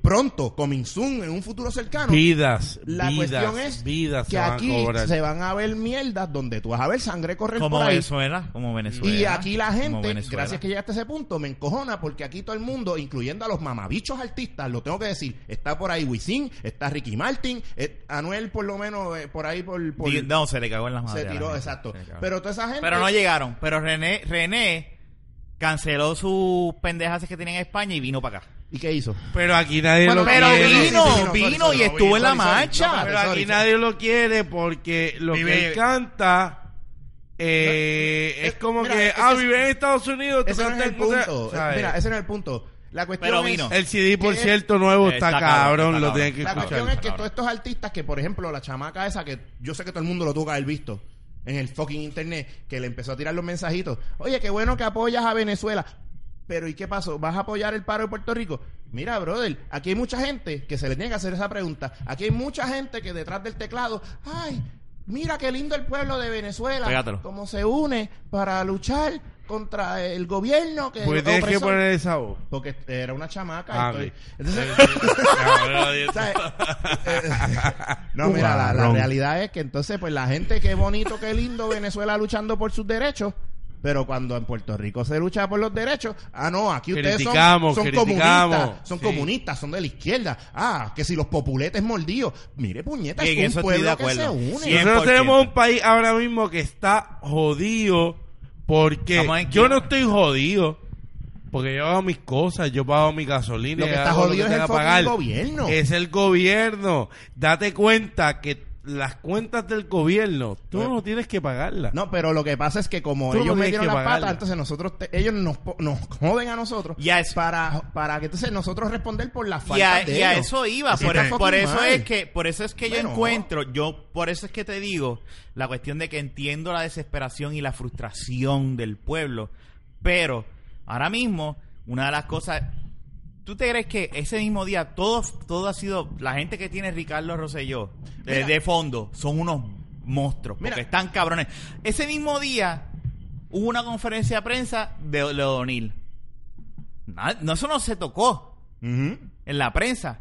Speaker 4: pronto, coming soon, en un futuro cercano.
Speaker 2: Vidas,
Speaker 4: La
Speaker 2: vidas,
Speaker 4: cuestión es
Speaker 2: vidas
Speaker 4: que
Speaker 2: se
Speaker 4: aquí se van a ver mierdas donde tú vas a ver sangre correr
Speaker 1: Como
Speaker 4: por ahí.
Speaker 1: Venezuela, como Venezuela.
Speaker 4: Y aquí la
Speaker 1: como
Speaker 4: gente,
Speaker 1: Venezuela.
Speaker 4: gracias que llegaste a ese punto, me encojona porque aquí todo el mundo, incluyendo a los mamabichos artistas, lo tengo que decir, está por ahí Wisin, está Ricky Martin, eh, Anuel por lo menos eh, por ahí por...
Speaker 1: No, se le cagó en las madres.
Speaker 4: se tiró, exacto.
Speaker 1: Se.
Speaker 4: Pero toda esa gente...
Speaker 1: Pero no llegaron. Pero René, René canceló sus pendejas que tenía en España y vino para acá.
Speaker 4: ¿Y qué hizo?
Speaker 2: Pero aquí nadie
Speaker 4: Bueno,
Speaker 2: lo
Speaker 1: pero
Speaker 2: quiere.
Speaker 1: vino,
Speaker 4: Sí, sí, sí, no,
Speaker 1: vino
Speaker 4: sorry,
Speaker 1: y
Speaker 4: sorry,
Speaker 1: estuvo en la
Speaker 4: sorry,
Speaker 1: marcha.
Speaker 4: No,
Speaker 2: Pero aquí nadie lo quiere porque lo
Speaker 3: Vive-
Speaker 2: que él canta eh,
Speaker 4: No,
Speaker 2: es como
Speaker 4: mira,
Speaker 2: que, ah,
Speaker 4: es-
Speaker 2: vive en Estados Unidos,
Speaker 4: Ese no es el punto.
Speaker 2: ¿sabes?
Speaker 4: Mira, ese no es el punto. La cuestión
Speaker 1: Pero
Speaker 4: es
Speaker 1: vino.
Speaker 2: El CD, por
Speaker 4: que-
Speaker 2: cierto, nuevo está,
Speaker 1: Está cabrón,
Speaker 2: cabrón,
Speaker 1: está
Speaker 2: lo tienen que
Speaker 4: La
Speaker 2: escuchar.
Speaker 4: cuestión es que todos estos artistas que, por ejemplo, la chamaca esa que yo sé que todo el mundo lo tuvo que haber visto en el fucking internet, que le empezó a tirar los mensajitos. Oye, qué bueno que apoyas a Venezuela. Pero ¿y qué pasó? ¿Vas a apoyar el paro de Puerto Rico? Mira, brother, aquí hay mucha gente que se le niega a hacer esa pregunta. Aquí hay mucha gente que detrás del teclado, ay, mira qué lindo el pueblo de Venezuela,
Speaker 1: Pégatelo.
Speaker 4: cómo se une para luchar contra el gobierno que
Speaker 2: Porque tienes que
Speaker 4: opresor".
Speaker 2: poner esa voz.
Speaker 4: porque era una chamaca.
Speaker 2: Ah,
Speaker 4: estoy- Entonces, ¿sabes? Eh, no, mira, la, la realidad es que entonces, pues la gente, qué bonito, qué lindo Venezuela luchando por sus derechos. Pero cuando en Puerto Rico se lucha por los derechos, ah, no, aquí ustedes son,
Speaker 2: Criticamos,
Speaker 4: son
Speaker 2: criticamos.
Speaker 4: comunistas, son
Speaker 2: Sí.
Speaker 4: comunistas, son de la izquierda. Ah, que si los populetes mordidos. Mire, puñeta,
Speaker 1: En
Speaker 4: es un pueblo que se
Speaker 1: acuerdo.
Speaker 4: une.
Speaker 2: Nosotros
Speaker 1: 100%.
Speaker 2: tenemos un país ahora mismo que está jodido porque yo no estoy jodido. Porque yo hago mis cosas, yo pago mi gasolina.
Speaker 4: Lo que está jodido es el
Speaker 2: pagar.
Speaker 4: gobierno.
Speaker 2: Es el gobierno. Date cuenta que las cuentas del gobierno, tú no tienes que pagarlas.
Speaker 4: No, pero lo que pasa es que como
Speaker 2: Tú no
Speaker 4: ellos
Speaker 2: tienes
Speaker 4: metieron las patas, entonces nosotros, te- ellos nos, nos joden a nosotros
Speaker 1: Yes.
Speaker 4: para, para que entonces nosotros responder por las
Speaker 1: Y a,
Speaker 4: faltas de
Speaker 1: y a
Speaker 4: ellos.
Speaker 1: eso iba,
Speaker 4: Eso
Speaker 1: por, eso
Speaker 4: mal.
Speaker 1: es que, por eso es que yo encuentro, yo, por eso es que te digo, la cuestión de que entiendo la desesperación y la frustración del pueblo, pero ahora mismo, una de las cosas, ¿tú te crees que ese mismo día todo, todo ha sido, la gente que tiene Ricardo Rosselló de, fondo, son unos monstruos, porque
Speaker 4: Mira.
Speaker 1: están cabrones. Ese mismo día hubo una conferencia de prensa de Leonil. No, eso no se tocó en la prensa.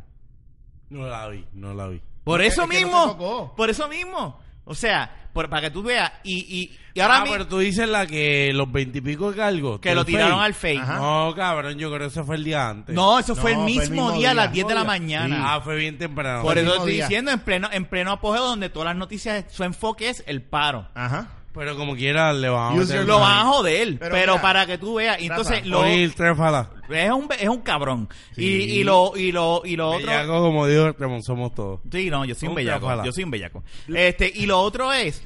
Speaker 2: No la vi, no la vi.
Speaker 1: Por
Speaker 4: Es
Speaker 1: eso
Speaker 4: no
Speaker 1: mismo. por eso mismo. O sea, por- para que tú veas. Y, y, y ahora
Speaker 2: ah,
Speaker 1: mi-
Speaker 2: pero tú dices la que los veintipico cargos.
Speaker 1: que lo tiraron al fake.
Speaker 4: Ajá.
Speaker 2: No, cabrón, yo creo que eso fue el día antes.
Speaker 1: No, eso fue, el mismo día a las 10 de la mañana.
Speaker 2: Ah, fue bien temprano.
Speaker 1: Por eso estoy
Speaker 4: día.
Speaker 1: diciendo en pleno, en pleno apogeo donde todas las noticias, su enfoque es el paro.
Speaker 4: Ajá.
Speaker 2: Pero como quiera, le van a meter
Speaker 1: Lo van a joder, pero,
Speaker 4: Pero mira,
Speaker 1: para que tú veas. y Entonces, lo, es, un, es un cabrón.
Speaker 4: Sí.
Speaker 1: Y, y lo, y lo, y lo otro.
Speaker 2: Bellaco, como dijo Ramón, somos todos.
Speaker 1: Sí, no, yo soy un
Speaker 2: Un
Speaker 1: bellaco.
Speaker 2: trafala.
Speaker 1: Yo soy un bellaco. Este, y lo otro es.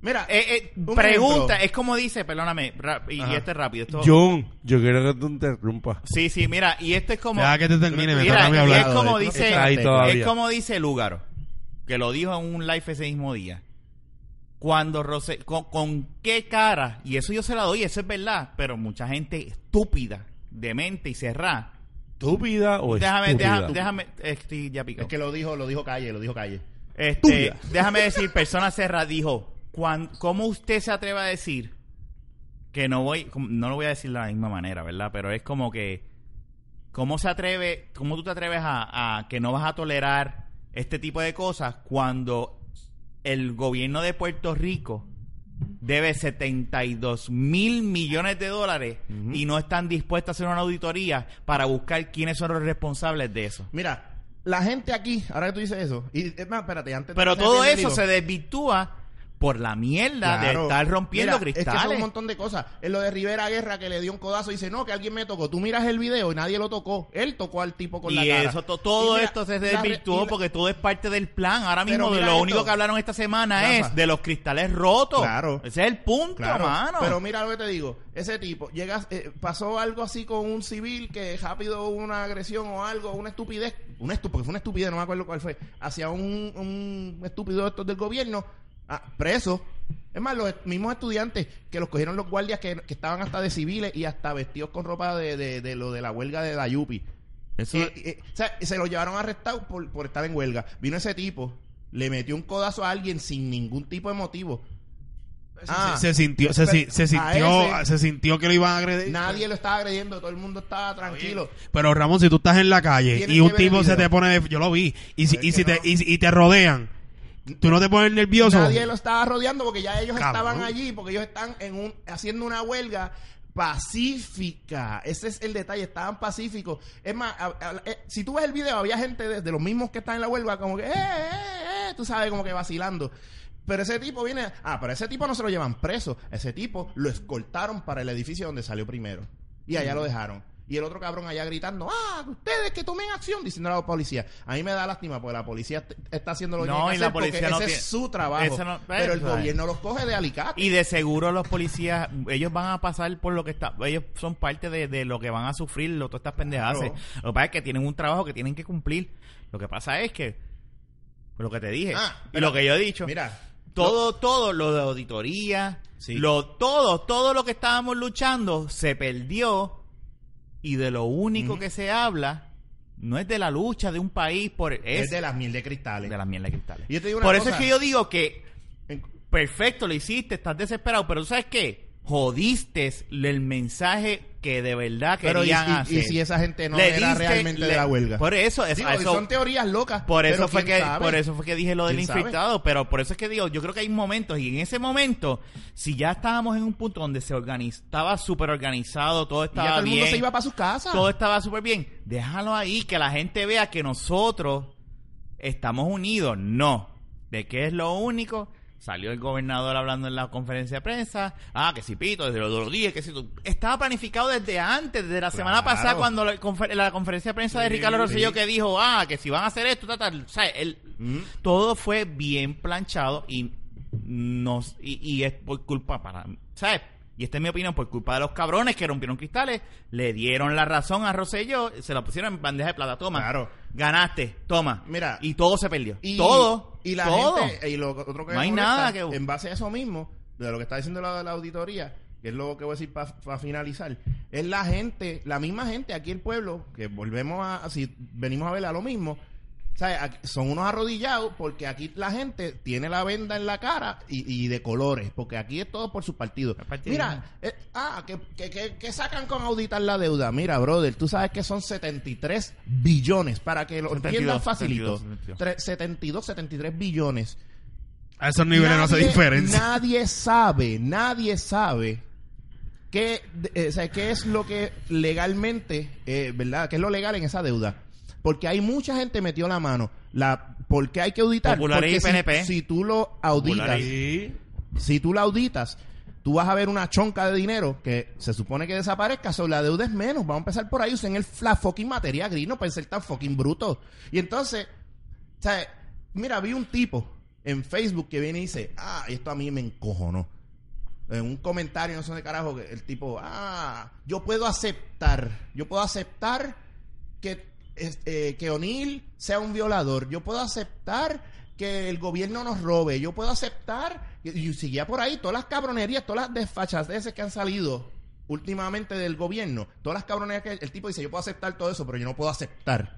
Speaker 4: Mira,
Speaker 1: eh, eh,
Speaker 4: un
Speaker 1: pregunta,
Speaker 4: ejemplo.
Speaker 1: es como dice, perdóname, ra- y, este es rápido. Esto,
Speaker 2: John, yo quiero que tú interrumpas.
Speaker 1: Sí, sí, mira, y esto es como.
Speaker 3: Ya que te termine, me
Speaker 1: Mira,
Speaker 3: toca a mí
Speaker 1: y
Speaker 3: hablar.
Speaker 1: es como dice,
Speaker 2: Está ahí todavía.
Speaker 1: es como dice Lúgaro, que lo dijo en un live ese mismo día. Cuando Rose, con, con qué cara, y eso yo se la doy, eso es verdad, pero mucha gente estúpida, demente y cerrada.
Speaker 2: ¿Estúpida o
Speaker 1: Déjame,
Speaker 2: estúpida?
Speaker 1: déjame, déjame, estoy ya picado.
Speaker 4: Es que lo dijo, lo dijo Calle, lo dijo Calle.
Speaker 1: Este,
Speaker 4: Estúpida.
Speaker 1: déjame decir, persona cerrada dijo, cuan- ¿cómo usted se atreve a decir que no voy, no lo voy a decir de la misma manera, ¿verdad? Pero es como que, ¿cómo se atreve, cómo tú te atreves a, a que no vas a tolerar este tipo de cosas cuando el gobierno de Puerto Rico debe 72 mil millones de dólares y no están dispuestos a hacer una auditoría para buscar quiénes son los responsables de eso?
Speaker 4: Mira, la gente aquí, ahora que tú dices eso, y es más, espérate, antes
Speaker 1: Pero todo eso se desvirtúa por la mierda de estar rompiendo
Speaker 4: Mira, Es que son
Speaker 1: cristales.
Speaker 4: un montón de cosas. En lo de Rivera Guerra que le dio un codazo y dice, no, que alguien me tocó. Tú miras el video y nadie lo tocó. Él tocó al tipo con la cara.
Speaker 1: eso, to- todo
Speaker 4: Y mira,
Speaker 1: esto se desvirtuó porque todo es parte del plan. Ahora mismo de lo
Speaker 4: esto.
Speaker 1: único que hablaron esta semana
Speaker 4: Rafa.
Speaker 1: es de los cristales rotos.
Speaker 4: Claro.
Speaker 1: Ese es el punto,
Speaker 4: Claro,
Speaker 1: mano.
Speaker 4: pero mira lo que te digo. Ese tipo, llegas, eh, pasó algo así con un civil que rápido hubo una agresión o algo, una estupidez, una estu porque fue una estupidez, no me acuerdo cuál fue, hacia un, un estúpido de estos del gobierno, ah, preso. Es más, los mismos estudiantes que los cogieron los guardias que, que estaban hasta de civiles y hasta vestidos con ropa de, de, de lo de la huelga de la Yupi.
Speaker 1: Eso-
Speaker 4: Y- y- o sea, se lo llevaron arrestado por, por estar en huelga. Vino ese tipo, le metió un codazo a alguien sin ningún tipo de motivo. Ah,
Speaker 3: se sintió, se, sintió,
Speaker 4: ese-
Speaker 3: se sintió que lo iban a agredir.
Speaker 4: Nadie lo estaba agrediendo, todo el mundo estaba tranquilo.
Speaker 3: Pero Ramón, si tú estás en la calle y un tipo se te pone, de- yo lo vi, y si, y si te, y, y te rodean, tú no te pones nervioso.
Speaker 4: Nadie lo estaba rodeando porque ya ellos
Speaker 3: Cabrón.
Speaker 4: estaban allí, porque ellos están en un, haciendo una huelga pacífica. Ese es el detalle, estaban pacíficos. Es más, a- a- eh, si tú ves el video, había gente de, de los mismos que están en la huelga, como que, eh, eh, eh, tú sabes, como que vacilando. Pero ese tipo viene, ah, pero ese tipo no se lo llevan preso. Ese tipo lo escoltaron para el edificio donde salió primero. Y allá lo dejaron. Y el otro cabrón allá gritando, ah, ustedes que tomen acción, diciendo a la policía. A mí me da lástima porque la policía está haciendo lo que
Speaker 1: No,
Speaker 4: que
Speaker 1: y la
Speaker 4: hacer porque
Speaker 1: policía no
Speaker 4: ese
Speaker 1: tiene-
Speaker 4: es su trabajo.
Speaker 1: No-
Speaker 4: pero el
Speaker 1: ¿sabes?
Speaker 4: gobierno los coge de alicate.
Speaker 1: Y de seguro los policías, ellos van a pasar por lo que está, ellos son parte de, de lo que van a sufrir, lo todas estas pendejadas.
Speaker 4: Claro.
Speaker 1: Lo que pasa es que tienen un trabajo que tienen que cumplir. Lo que pasa es que, lo que te dije,
Speaker 4: Ah,
Speaker 1: y
Speaker 4: pero-
Speaker 1: lo que yo he dicho,
Speaker 4: Mira,
Speaker 1: todo, todo lo de auditoría,
Speaker 4: Sí.
Speaker 1: lo, todo, todo lo que estábamos luchando se perdió y de lo único que se habla no es de la lucha de un país por, es,
Speaker 4: es de las mil de cristales.
Speaker 1: de las mierdas de cristales.
Speaker 4: Y yo te digo una
Speaker 1: Por eso es que yo digo que perfecto, lo hiciste, estás desesperado, pero ¿tú ¿sabes qué? Jodiste el mensaje que de verdad
Speaker 4: Pero y,
Speaker 1: querían
Speaker 4: y-
Speaker 1: hacer.
Speaker 4: y si esa gente no
Speaker 1: Le
Speaker 4: era
Speaker 1: diste-
Speaker 4: realmente
Speaker 1: le-
Speaker 4: de la huelga.
Speaker 1: Por eso, es-
Speaker 4: Digo, y
Speaker 1: eso-
Speaker 4: son teorías locas.
Speaker 1: por eso fue que
Speaker 4: sabe.
Speaker 1: por eso fue que dije lo del infiltrado, pero por eso es que digo, yo creo que hay momentos y en ese momento si ya estábamos en un punto donde se organizaba, estaba súper organizado, todo
Speaker 4: Y ya
Speaker 1: estaba
Speaker 4: todo el mundo se iba para sus casas.
Speaker 1: todo estaba súper bien, déjalo ahí que la gente vea que nosotros estamos unidos. No, ¿de qué es lo único? Salió el gobernador hablando en la conferencia de prensa. Ah, que si pito, desde los dos días, que si tú. Estaba planificado desde antes, desde la semana pasada, cuando la, confer- la conferencia de prensa de
Speaker 4: Sí,
Speaker 1: Ricardo Rosselló
Speaker 4: sí.
Speaker 1: que dijo, ah, que si van a hacer esto, tal, tal. O sea, él,
Speaker 4: Mm.
Speaker 1: todo fue bien planchado y nos y, y es por culpa para ¿sabes? Y esta es mi opinión por culpa de los cabrones que rompieron cristales le dieron la razón a Rosselló se la pusieron en bandeja de plata toma
Speaker 4: Claro.
Speaker 1: ganaste toma
Speaker 4: Mira.
Speaker 1: y todo se perdió
Speaker 4: Y,
Speaker 1: todo
Speaker 4: Y la
Speaker 1: todo
Speaker 4: gente. Y lo otro que
Speaker 1: No hay nada que-
Speaker 4: En base a eso mismo, de lo que está diciendo la, la auditoría, que es lo que voy a decir para finalizar, es la gente, la misma gente aquí en el pueblo, que volvemos a. Si venimos a ver a lo mismo. Son unos arrodillados porque aquí la gente tiene la venda en la cara y, y de colores, porque aquí es todo por su partido. Mira, eh, ah, que, que, que- que sacan con auditar la deuda. Mira, brother, tú sabes que son 73 billones, para que lo
Speaker 1: 72,
Speaker 4: entiendan facilito.
Speaker 1: 72,
Speaker 4: Tre- 72, 73 billones.
Speaker 3: A esos niveles no hace diferencia.
Speaker 4: Nadie sabe, nadie sabe qué, eh, o sea, qué es lo que legalmente, eh, ¿verdad? ¿Qué es lo legal en esa deuda? Porque hay mucha gente metió la mano. La, ¿Por qué hay que auditar?
Speaker 1: Populares
Speaker 4: Porque si-
Speaker 1: PNP.
Speaker 4: Si, tú lo auditas, si tú la auditas, tú vas a ver una chonca de dinero que se supone que desaparezca, sobre la deuda es menos. Vamos a empezar por ahí, usen el la fucking materia gris, no pueden ser tan fucking brutos. Y entonces, sea, mira, vi un tipo en Facebook que viene y dice, ah, esto a mí me encojonó. En un comentario, no sé de carajo, que el tipo, ah, yo puedo aceptar, yo puedo aceptar que, este, que O'Neill sea un violador, yo puedo aceptar que el gobierno nos robe, yo puedo aceptar, y, y seguía por ahí, todas las cabronerías, todas las desfachadeces que han salido últimamente del gobierno, todas las cabronerías que el tipo dice, yo puedo aceptar todo eso, pero yo no puedo aceptar,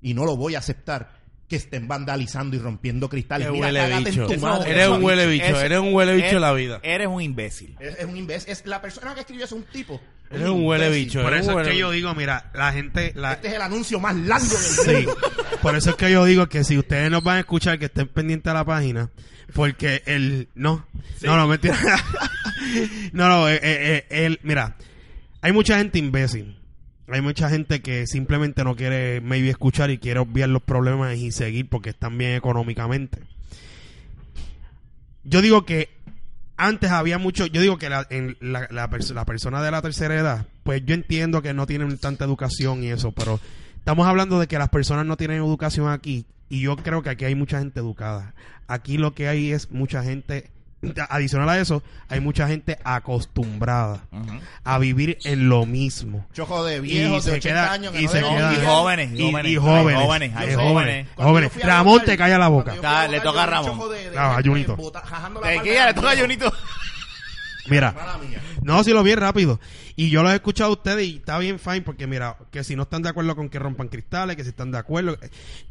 Speaker 4: y no lo voy a aceptar, que estén vandalizando y rompiendo cristales. Mira, cágate en tu madre.
Speaker 2: Eres un huele bicho,
Speaker 1: eso-
Speaker 2: eres un huele bicho de la vida.
Speaker 1: eres un imbécil
Speaker 4: Es, es un imbécil. Es la persona que escribió es un tipo.
Speaker 2: Eres un huele
Speaker 4: imbécil.
Speaker 2: bicho.
Speaker 3: Por
Speaker 2: Eres
Speaker 3: eso
Speaker 2: un
Speaker 3: es que yo digo, mira, la gente, la,
Speaker 4: Este es el anuncio más largo del
Speaker 3: Sí,
Speaker 4: mundo.
Speaker 3: por eso es que yo digo que si ustedes nos van a escuchar, que estén pendientes a la página, porque el... No, no, no, mentira. no, no, eh, eh, eh, el, mira, hay mucha gente imbécil. Hay mucha gente que simplemente no quiere maybe escuchar y quiere obviar los problemas y seguir porque están bien económicamente. Yo digo que antes había mucho, yo digo que la, en la, la, perso- la persona de la tercera edad, pues yo entiendo que no tienen tanta educación y eso, pero estamos hablando de que las personas no tienen educación aquí y yo creo que aquí hay mucha gente educada. Aquí lo que hay es mucha gente, adicional a eso, hay mucha gente acostumbrada a vivir en lo mismo.
Speaker 4: Chojo de viejos
Speaker 3: se
Speaker 4: de 80
Speaker 3: queda-
Speaker 4: años que
Speaker 3: y
Speaker 4: no
Speaker 3: se queda-
Speaker 1: y jóvenes y jóvenes
Speaker 3: y jóvenes.
Speaker 1: hay jóvenes hay jóvenes
Speaker 4: a
Speaker 3: Ramón, te calla la boca.
Speaker 4: a
Speaker 1: le toca a Ramón.
Speaker 4: chojo de- de gente
Speaker 3: Junito.
Speaker 1: le toca a. Junito
Speaker 3: Mira, no, si lo vi rápido. Y yo lo he escuchado a ustedes y está bien fine porque mira, que si no están de acuerdo con que rompan cristales, que si están de acuerdo.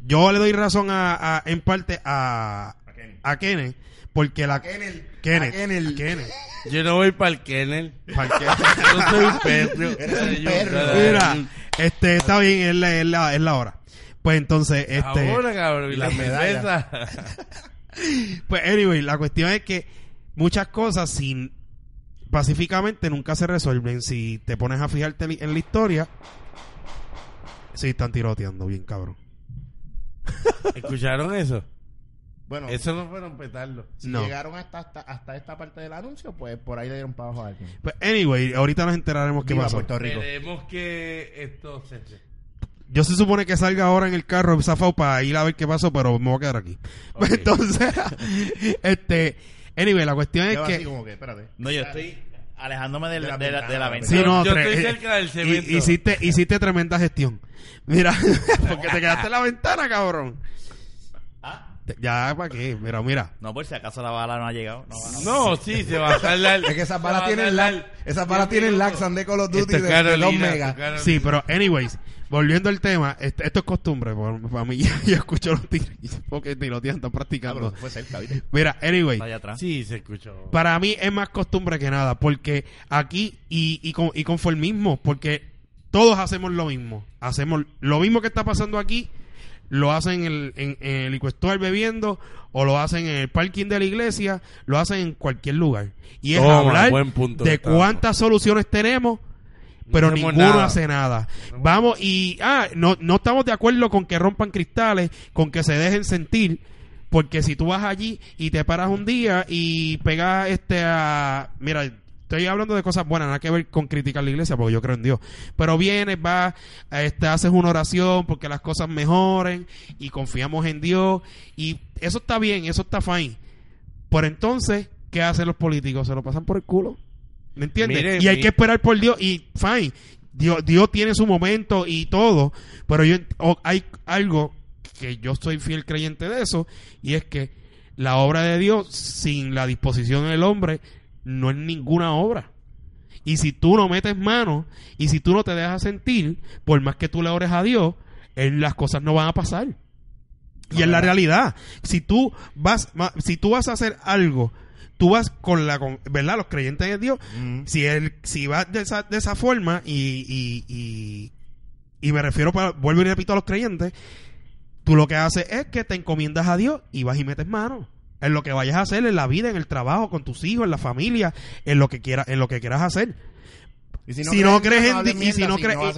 Speaker 3: Yo le doy razón a, a- en parte a,
Speaker 4: A
Speaker 3: a Kenneth, porque la...
Speaker 4: Kennel. A Kennel.
Speaker 3: a.
Speaker 2: Yo no voy para el kennel. Yo soy un perro.
Speaker 4: Eres un
Speaker 2: Yo-
Speaker 4: perro.
Speaker 3: Mira, este, está bien, es la, es la, es la hora. Pues entonces, este...
Speaker 2: Ahora, cabrón. Y la cerveza.
Speaker 3: Pues, anyway, la cuestión es que muchas cosas sin pacíficamente nunca se resuelven. Si te pones a fijarte en la historia, sí están tiroteando bien, cabrón.
Speaker 2: ¿Escucharon eso?
Speaker 4: Bueno,
Speaker 2: Eso no fueron petardos.
Speaker 4: si
Speaker 3: no.
Speaker 4: llegaron hasta, hasta, hasta esta parte del anuncio, pues por ahí le dieron para abajo a alguien.
Speaker 3: Pues, anyway, ahorita nos enteraremos qué pasó.
Speaker 4: Puerto Rico.
Speaker 2: Esperemos que esto se...
Speaker 3: Yo se supone que salga ahora en el carro zafado para ir a ver qué pasó, pero me voy a quedar aquí. Pues entonces, este, anyway, la cuestión es que
Speaker 4: así como que, espérate.
Speaker 1: No, yo estoy alejándome del-
Speaker 4: De la
Speaker 1: de, la, de la
Speaker 4: ventana.
Speaker 1: ventana.
Speaker 3: Sí, no,
Speaker 2: yo estoy cerca del cemento.
Speaker 3: hiciste, hiciste tremenda gestión. Mira, porque te quedaste en la ventana, cabrón.
Speaker 1: Ah,
Speaker 3: Ya, ¿para qué? Mira, mira.
Speaker 1: no, por si acaso la bala no ha llegado. No, va-
Speaker 2: No, sí, se va a tardar.
Speaker 4: Es que esas balas tienen lag. Esas balas tienen lag, son de Call of Duty de, de 2
Speaker 2: Carolina,
Speaker 4: megas.
Speaker 3: Sí, pero anyways, volviendo al tema, este- esto es costumbre, por- para mí ya, yo escucho los tiros, porque tirotean, están
Speaker 4: Ah, pero
Speaker 3: practicando.
Speaker 4: eso fue cerca, ¿viste?
Speaker 3: Mira, anyway,
Speaker 1: allá atrás.
Speaker 2: Sí, se escuchó.
Speaker 3: para mí es más costumbre que nada, porque aquí y, y, con, y conformismo, porque todos hacemos lo mismo, hacemos lo mismo que está pasando aquí, lo hacen en el, en, en el liquor store bebiendo, o lo hacen en el parking de la iglesia, lo hacen en cualquier lugar. Y es
Speaker 2: Toma,
Speaker 3: hablar
Speaker 2: buen punto
Speaker 3: de
Speaker 2: estamos.
Speaker 3: cuántas soluciones tenemos, pero ninguno
Speaker 2: nada.
Speaker 3: hace nada. Vamos, y ah, no, no estamos de acuerdo con que rompan cristales, con que se dejen sentir, porque si tú vas allí y te paras un día y pegas este a... Mira, estoy hablando de cosas buenas, nada que ver con criticar la iglesia, porque yo creo en Dios. Pero vienes, vas, este, haces una oración porque las cosas mejoren y confiamos en Dios y eso está bien, eso está fine. Por entonces, ¿qué hacen los políticos? Se lo pasan por el culo. ¿Me entiendes?
Speaker 2: Mire,
Speaker 3: y hay que esperar por Dios y fine. Dios, Dios tiene su momento y todo, pero yo hay algo que yo soy fiel creyente de eso y es que la obra de Dios sin la disposición del hombre no es ninguna obra. Y si tú no metes mano y si tú no te dejas sentir, por más que tú le ores a Dios, él- las cosas no van a pasar. Y es la realidad. Si tú vas, si tú vas a hacer algo, tú vas con la, con, ¿verdad? Los creyentes en Dios.
Speaker 4: Mm.
Speaker 3: Si él, si vas de esa, de esa forma y, y, y, y me refiero, para, vuelvo y repito a los creyentes, tú lo que haces es que te encomiendas a Dios y vas y metes mano en lo que vayas a hacer en la vida, en el trabajo, con tus hijos, en la familia, en lo que quieras, en lo que quieras hacer.
Speaker 4: Y
Speaker 3: si no, crees en y si no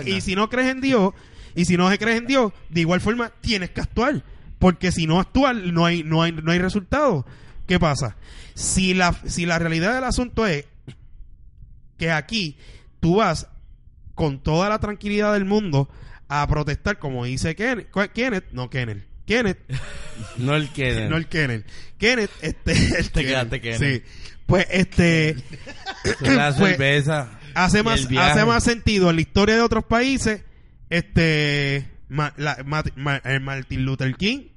Speaker 3: y, y si no crees Dios y si no crees en Dios de igual forma tienes que actuar porque si no actúas no hay no hay no hay resultado. Qué pasa si la si la realidad del asunto es que aquí tú vas con toda la tranquilidad del mundo a protestar como dice Ken- Kenneth no Kenneth Kenneth.
Speaker 2: No el que.
Speaker 3: no el Kenneth. Kenneth este el
Speaker 1: Te quedaste Kenneth.
Speaker 3: sí. Pues este
Speaker 2: la
Speaker 3: pues,
Speaker 2: cerveza.
Speaker 3: hace más hace más sentido en la historia de otros países este ma- la- ma- ma- el Martin Luther King.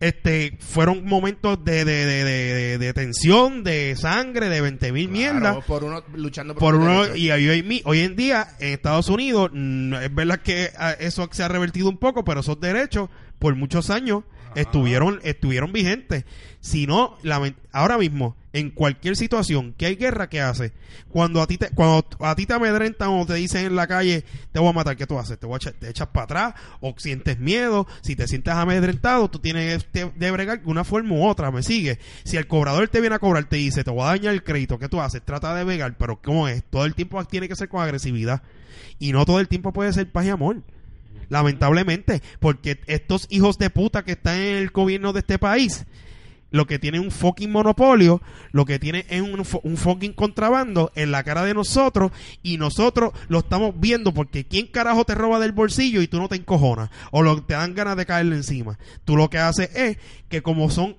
Speaker 3: Este fueron momentos de, de, de, de, de- de tensión de sangre de 20 mil
Speaker 4: Claro,
Speaker 3: mierdas.
Speaker 4: por uno luchando
Speaker 3: por
Speaker 4: sus
Speaker 3: uno y hoy, hoy, hoy en día en Estados Unidos mm, es verdad que ah, eso se ha revertido un poco pero esos derechos por muchos años estuvieron estuvieron vigentes si no ahora mismo en cualquier situación que hay guerra ¿qué hace? cuando a ti te cuando a ti te amedrentan o te dicen en la calle te voy a matar ¿qué tú haces? te, voy a echar- te echas para atrás o sientes miedo si te sientes amedrentado tú tienes que de bregar de una forma u otra me sigue si el cobrador te viene a cobrar te dice te voy a dañar el crédito ¿qué tú haces? trata de bregar pero ¿cómo es? todo el tiempo tiene que ser con agresividad y no todo el tiempo puede ser paz y amor lamentablemente, porque estos hijos de puta que están en el gobierno de este país, lo que tienen un fucking monopolio, lo que tienen es un fucking contrabando en la cara de nosotros y nosotros lo estamos viendo porque quién carajo te roba del bolsillo y tú no te encojonas o lo, te dan ganas de caerle encima. Tú lo que haces es que como son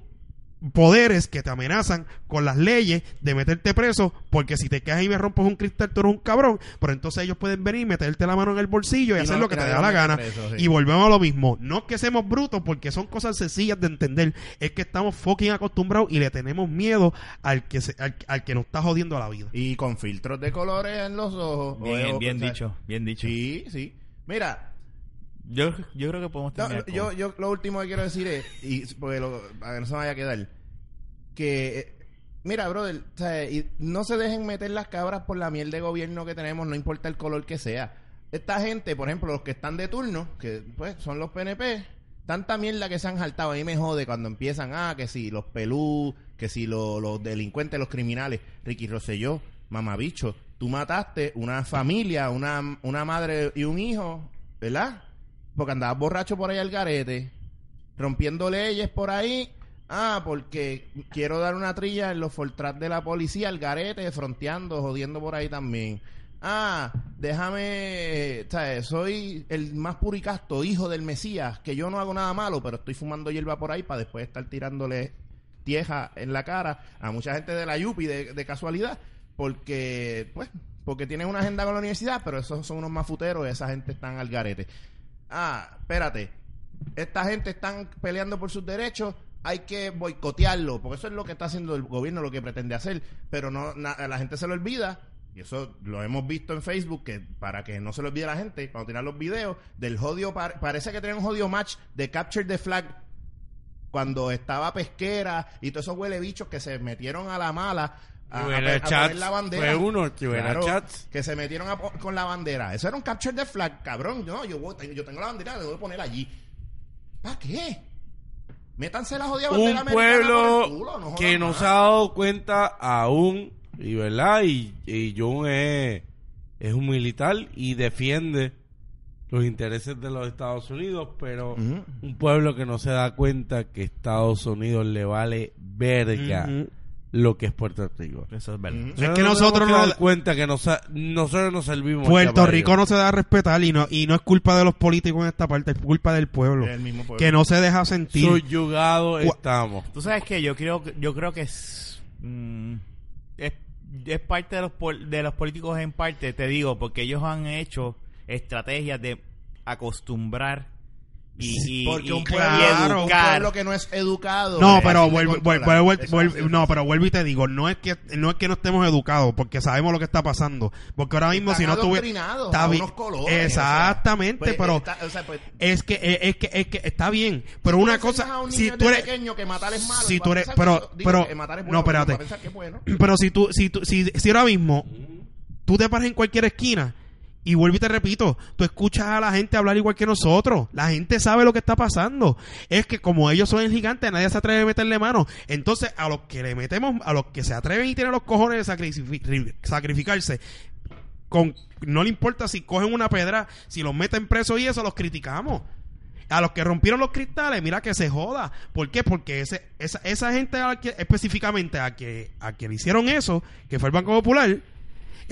Speaker 3: poderes que te amenazan con las leyes de meterte preso porque si te quedas y me rompes un cristal tú eres un cabrón pero entonces ellos pueden venir y meterte la mano en el bolsillo y,
Speaker 4: Y
Speaker 3: hacer
Speaker 4: no-
Speaker 3: lo que te da la gana
Speaker 4: preso, sí.
Speaker 3: y volvemos a lo mismo no es que seamos brutos porque son cosas sencillas de entender es que estamos fucking acostumbrados y le tenemos miedo al que se- al, al que nos está jodiendo la vida
Speaker 4: Y con filtros de colores en los ojos.
Speaker 1: Bien, bien dicho, bien dicho.
Speaker 4: Sí, sí. Mira,
Speaker 1: Yo, yo creo que podemos
Speaker 4: no,
Speaker 1: terminar. con-
Speaker 4: yo, yo lo último que quiero decir es, y porque lo, para que no se me vaya a quedar, que eh, mira, brother, o sea, y no se dejen meter las cabras por la miel de gobierno que tenemos, no importa el color que sea. Esta gente, por ejemplo, los que están de turno, que pues son los PNP, tanta mierda que se han saltado, a mí me jode cuando empiezan, ah, que si los pelú, que si lo- los delincuentes, los criminales, Ricky Rosselló, mamabicho, tú mataste una familia, una, una madre y un hijo, ¿verdad? Porque andabas borracho por ahí al garete, rompiendo leyes por ahí. Ah, porque quiero dar una trilla en los Fortrat de la policía, al garete, fronteando, jodiendo por ahí también. Ah, déjame, ¿sabes? Soy el más puricasto, hijo del Mesías, que yo no hago nada malo, pero estoy fumando hierba por ahí para después estar tirándole tieja en la cara a mucha gente de la Yupi de, casualidad, porque, pues, porque tienen una agenda con la universidad, pero esos son unos mafuteros, esa gente están al garete. Ah, espérate, esta gente están peleando por sus derechos, hay que boicotearlo, porque eso es lo que está haciendo el gobierno, lo que pretende hacer, pero no a la gente se lo olvida. Y eso lo hemos visto en Facebook, que para que no se lo olvide la gente, cuando tiran los videos del jodio, par- parece que tienen un jodio match de Capture the Flag cuando estaba pesquera y todos esos huele bichos que se metieron a la mala a, a,
Speaker 2: Chats
Speaker 4: la bandera.
Speaker 2: fue uno, Rivera Chats.
Speaker 4: que se metieron a con la bandera. Eso era un capture the flag, cabrón. No, yo, tengo la bandera, la voy a poner allí. ¿Para qué? Métanse la jodida bandera
Speaker 2: un pueblo
Speaker 4: culo, no
Speaker 2: que no se ha dado cuenta aún, y verdad, y, y John es, es un militar y defiende los intereses de los Estados Unidos, pero un pueblo que no se da cuenta que Estados Unidos le vale verga. Lo que es Puerto Rico.
Speaker 1: Eso es verdad.
Speaker 4: Ujú.
Speaker 3: Es que
Speaker 2: nos
Speaker 3: nosotros
Speaker 2: que
Speaker 3: no-
Speaker 2: dar cuenta que nos, nosotros nos servimos.
Speaker 3: Puerto Rico no se da a respetar y no, y no es culpa de los políticos en esta parte, es culpa del pueblo.
Speaker 4: El mismo pueblo.
Speaker 3: Que no se deja sentir.
Speaker 2: Subyugados
Speaker 3: Gua-
Speaker 2: estamos.
Speaker 1: Tú sabes que yo creo que yo creo que es, mm, es es parte de los de los políticos en parte te digo porque ellos han hecho estrategias de acostumbrar y, y,
Speaker 4: Porque
Speaker 1: y-
Speaker 4: un pueblo,
Speaker 3: Claro,
Speaker 4: un
Speaker 1: educar
Speaker 4: pueblo que no es educado.
Speaker 3: No, pero vuelvo, vuelvo- vuelvo- no, pero vuelvo y te digo, no es que no es que no estemos educados, porque sabemos lo que está pasando, porque ahora mismo
Speaker 4: Están
Speaker 3: si no tuve
Speaker 4: adoctrinados
Speaker 3: está
Speaker 4: a
Speaker 3: bien-
Speaker 4: unos colores, o sea,
Speaker 3: exactamente,
Speaker 4: pues,
Speaker 3: pero
Speaker 4: está- o sea, pues,
Speaker 3: es que es que es que está bien, pero una cosa si tú eres
Speaker 4: pequeño que matar es malo,
Speaker 3: si tú eres- pero-
Speaker 4: que digo,
Speaker 3: pero-
Speaker 4: que matar es
Speaker 3: no,
Speaker 4: bueno, pero
Speaker 3: espérate.
Speaker 4: bueno.
Speaker 3: pero si tú si tú si, si ahora mismo tú te paras en cualquier esquina y vuelvo y te repito, tú escuchas a la gente hablar igual que nosotros. La gente sabe lo que está pasando. Es que como ellos son el gigante, nadie se atreve a meterle mano. Entonces, a los que le metemos, a los que se atreven y tienen los cojones de sacrifi- sacrificarse, con, no le importa si cogen una pedra, si los meten presos y eso, los criticamos. A los que rompieron los cristales, mira que se joda. ¿Por qué? Porque ese, esa, esa gente que- específicamente a que, a que le hicieron eso, que fue el Banco Popular,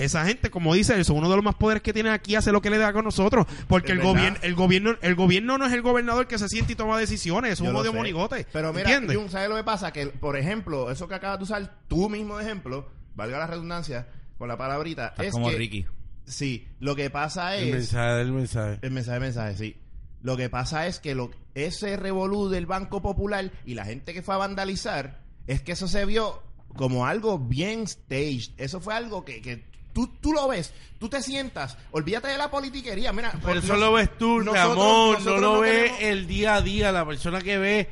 Speaker 3: esa gente, como dice eso, uno de los más poderes que tiene aquí hace lo que le da con nosotros. Porque
Speaker 4: Es
Speaker 3: el
Speaker 4: verdad.
Speaker 3: gobierno, el gobierno, el gobierno no es el gobernador que se siente y toma decisiones, es un odio monigote.
Speaker 4: Pero mira,
Speaker 3: ¿entiendes?
Speaker 4: Jun, ¿sabes lo que pasa? Que, por ejemplo, eso que acabas de usar, tú mismo de ejemplo, valga la redundancia, con la palabrita,
Speaker 1: Estás
Speaker 4: es
Speaker 1: como
Speaker 4: que,
Speaker 1: Ricky.
Speaker 4: Sí, lo que pasa
Speaker 2: El
Speaker 4: es...
Speaker 2: mensaje del mensaje.
Speaker 4: El mensaje, mensaje, sí. Lo que pasa es que lo, ese revolú del Banco Popular y la gente que fue a vandalizar, es que eso se vio como algo bien staged. Eso fue algo que, que tú, tú lo ves, tú te sientas, olvídate de la politiquería. Mira,
Speaker 2: Pero
Speaker 4: nos-
Speaker 2: eso lo ves tú,
Speaker 4: nosotros-
Speaker 2: Ramón, no
Speaker 4: nosotros
Speaker 2: lo ves
Speaker 4: tenemos-
Speaker 2: el día a día, la persona que ve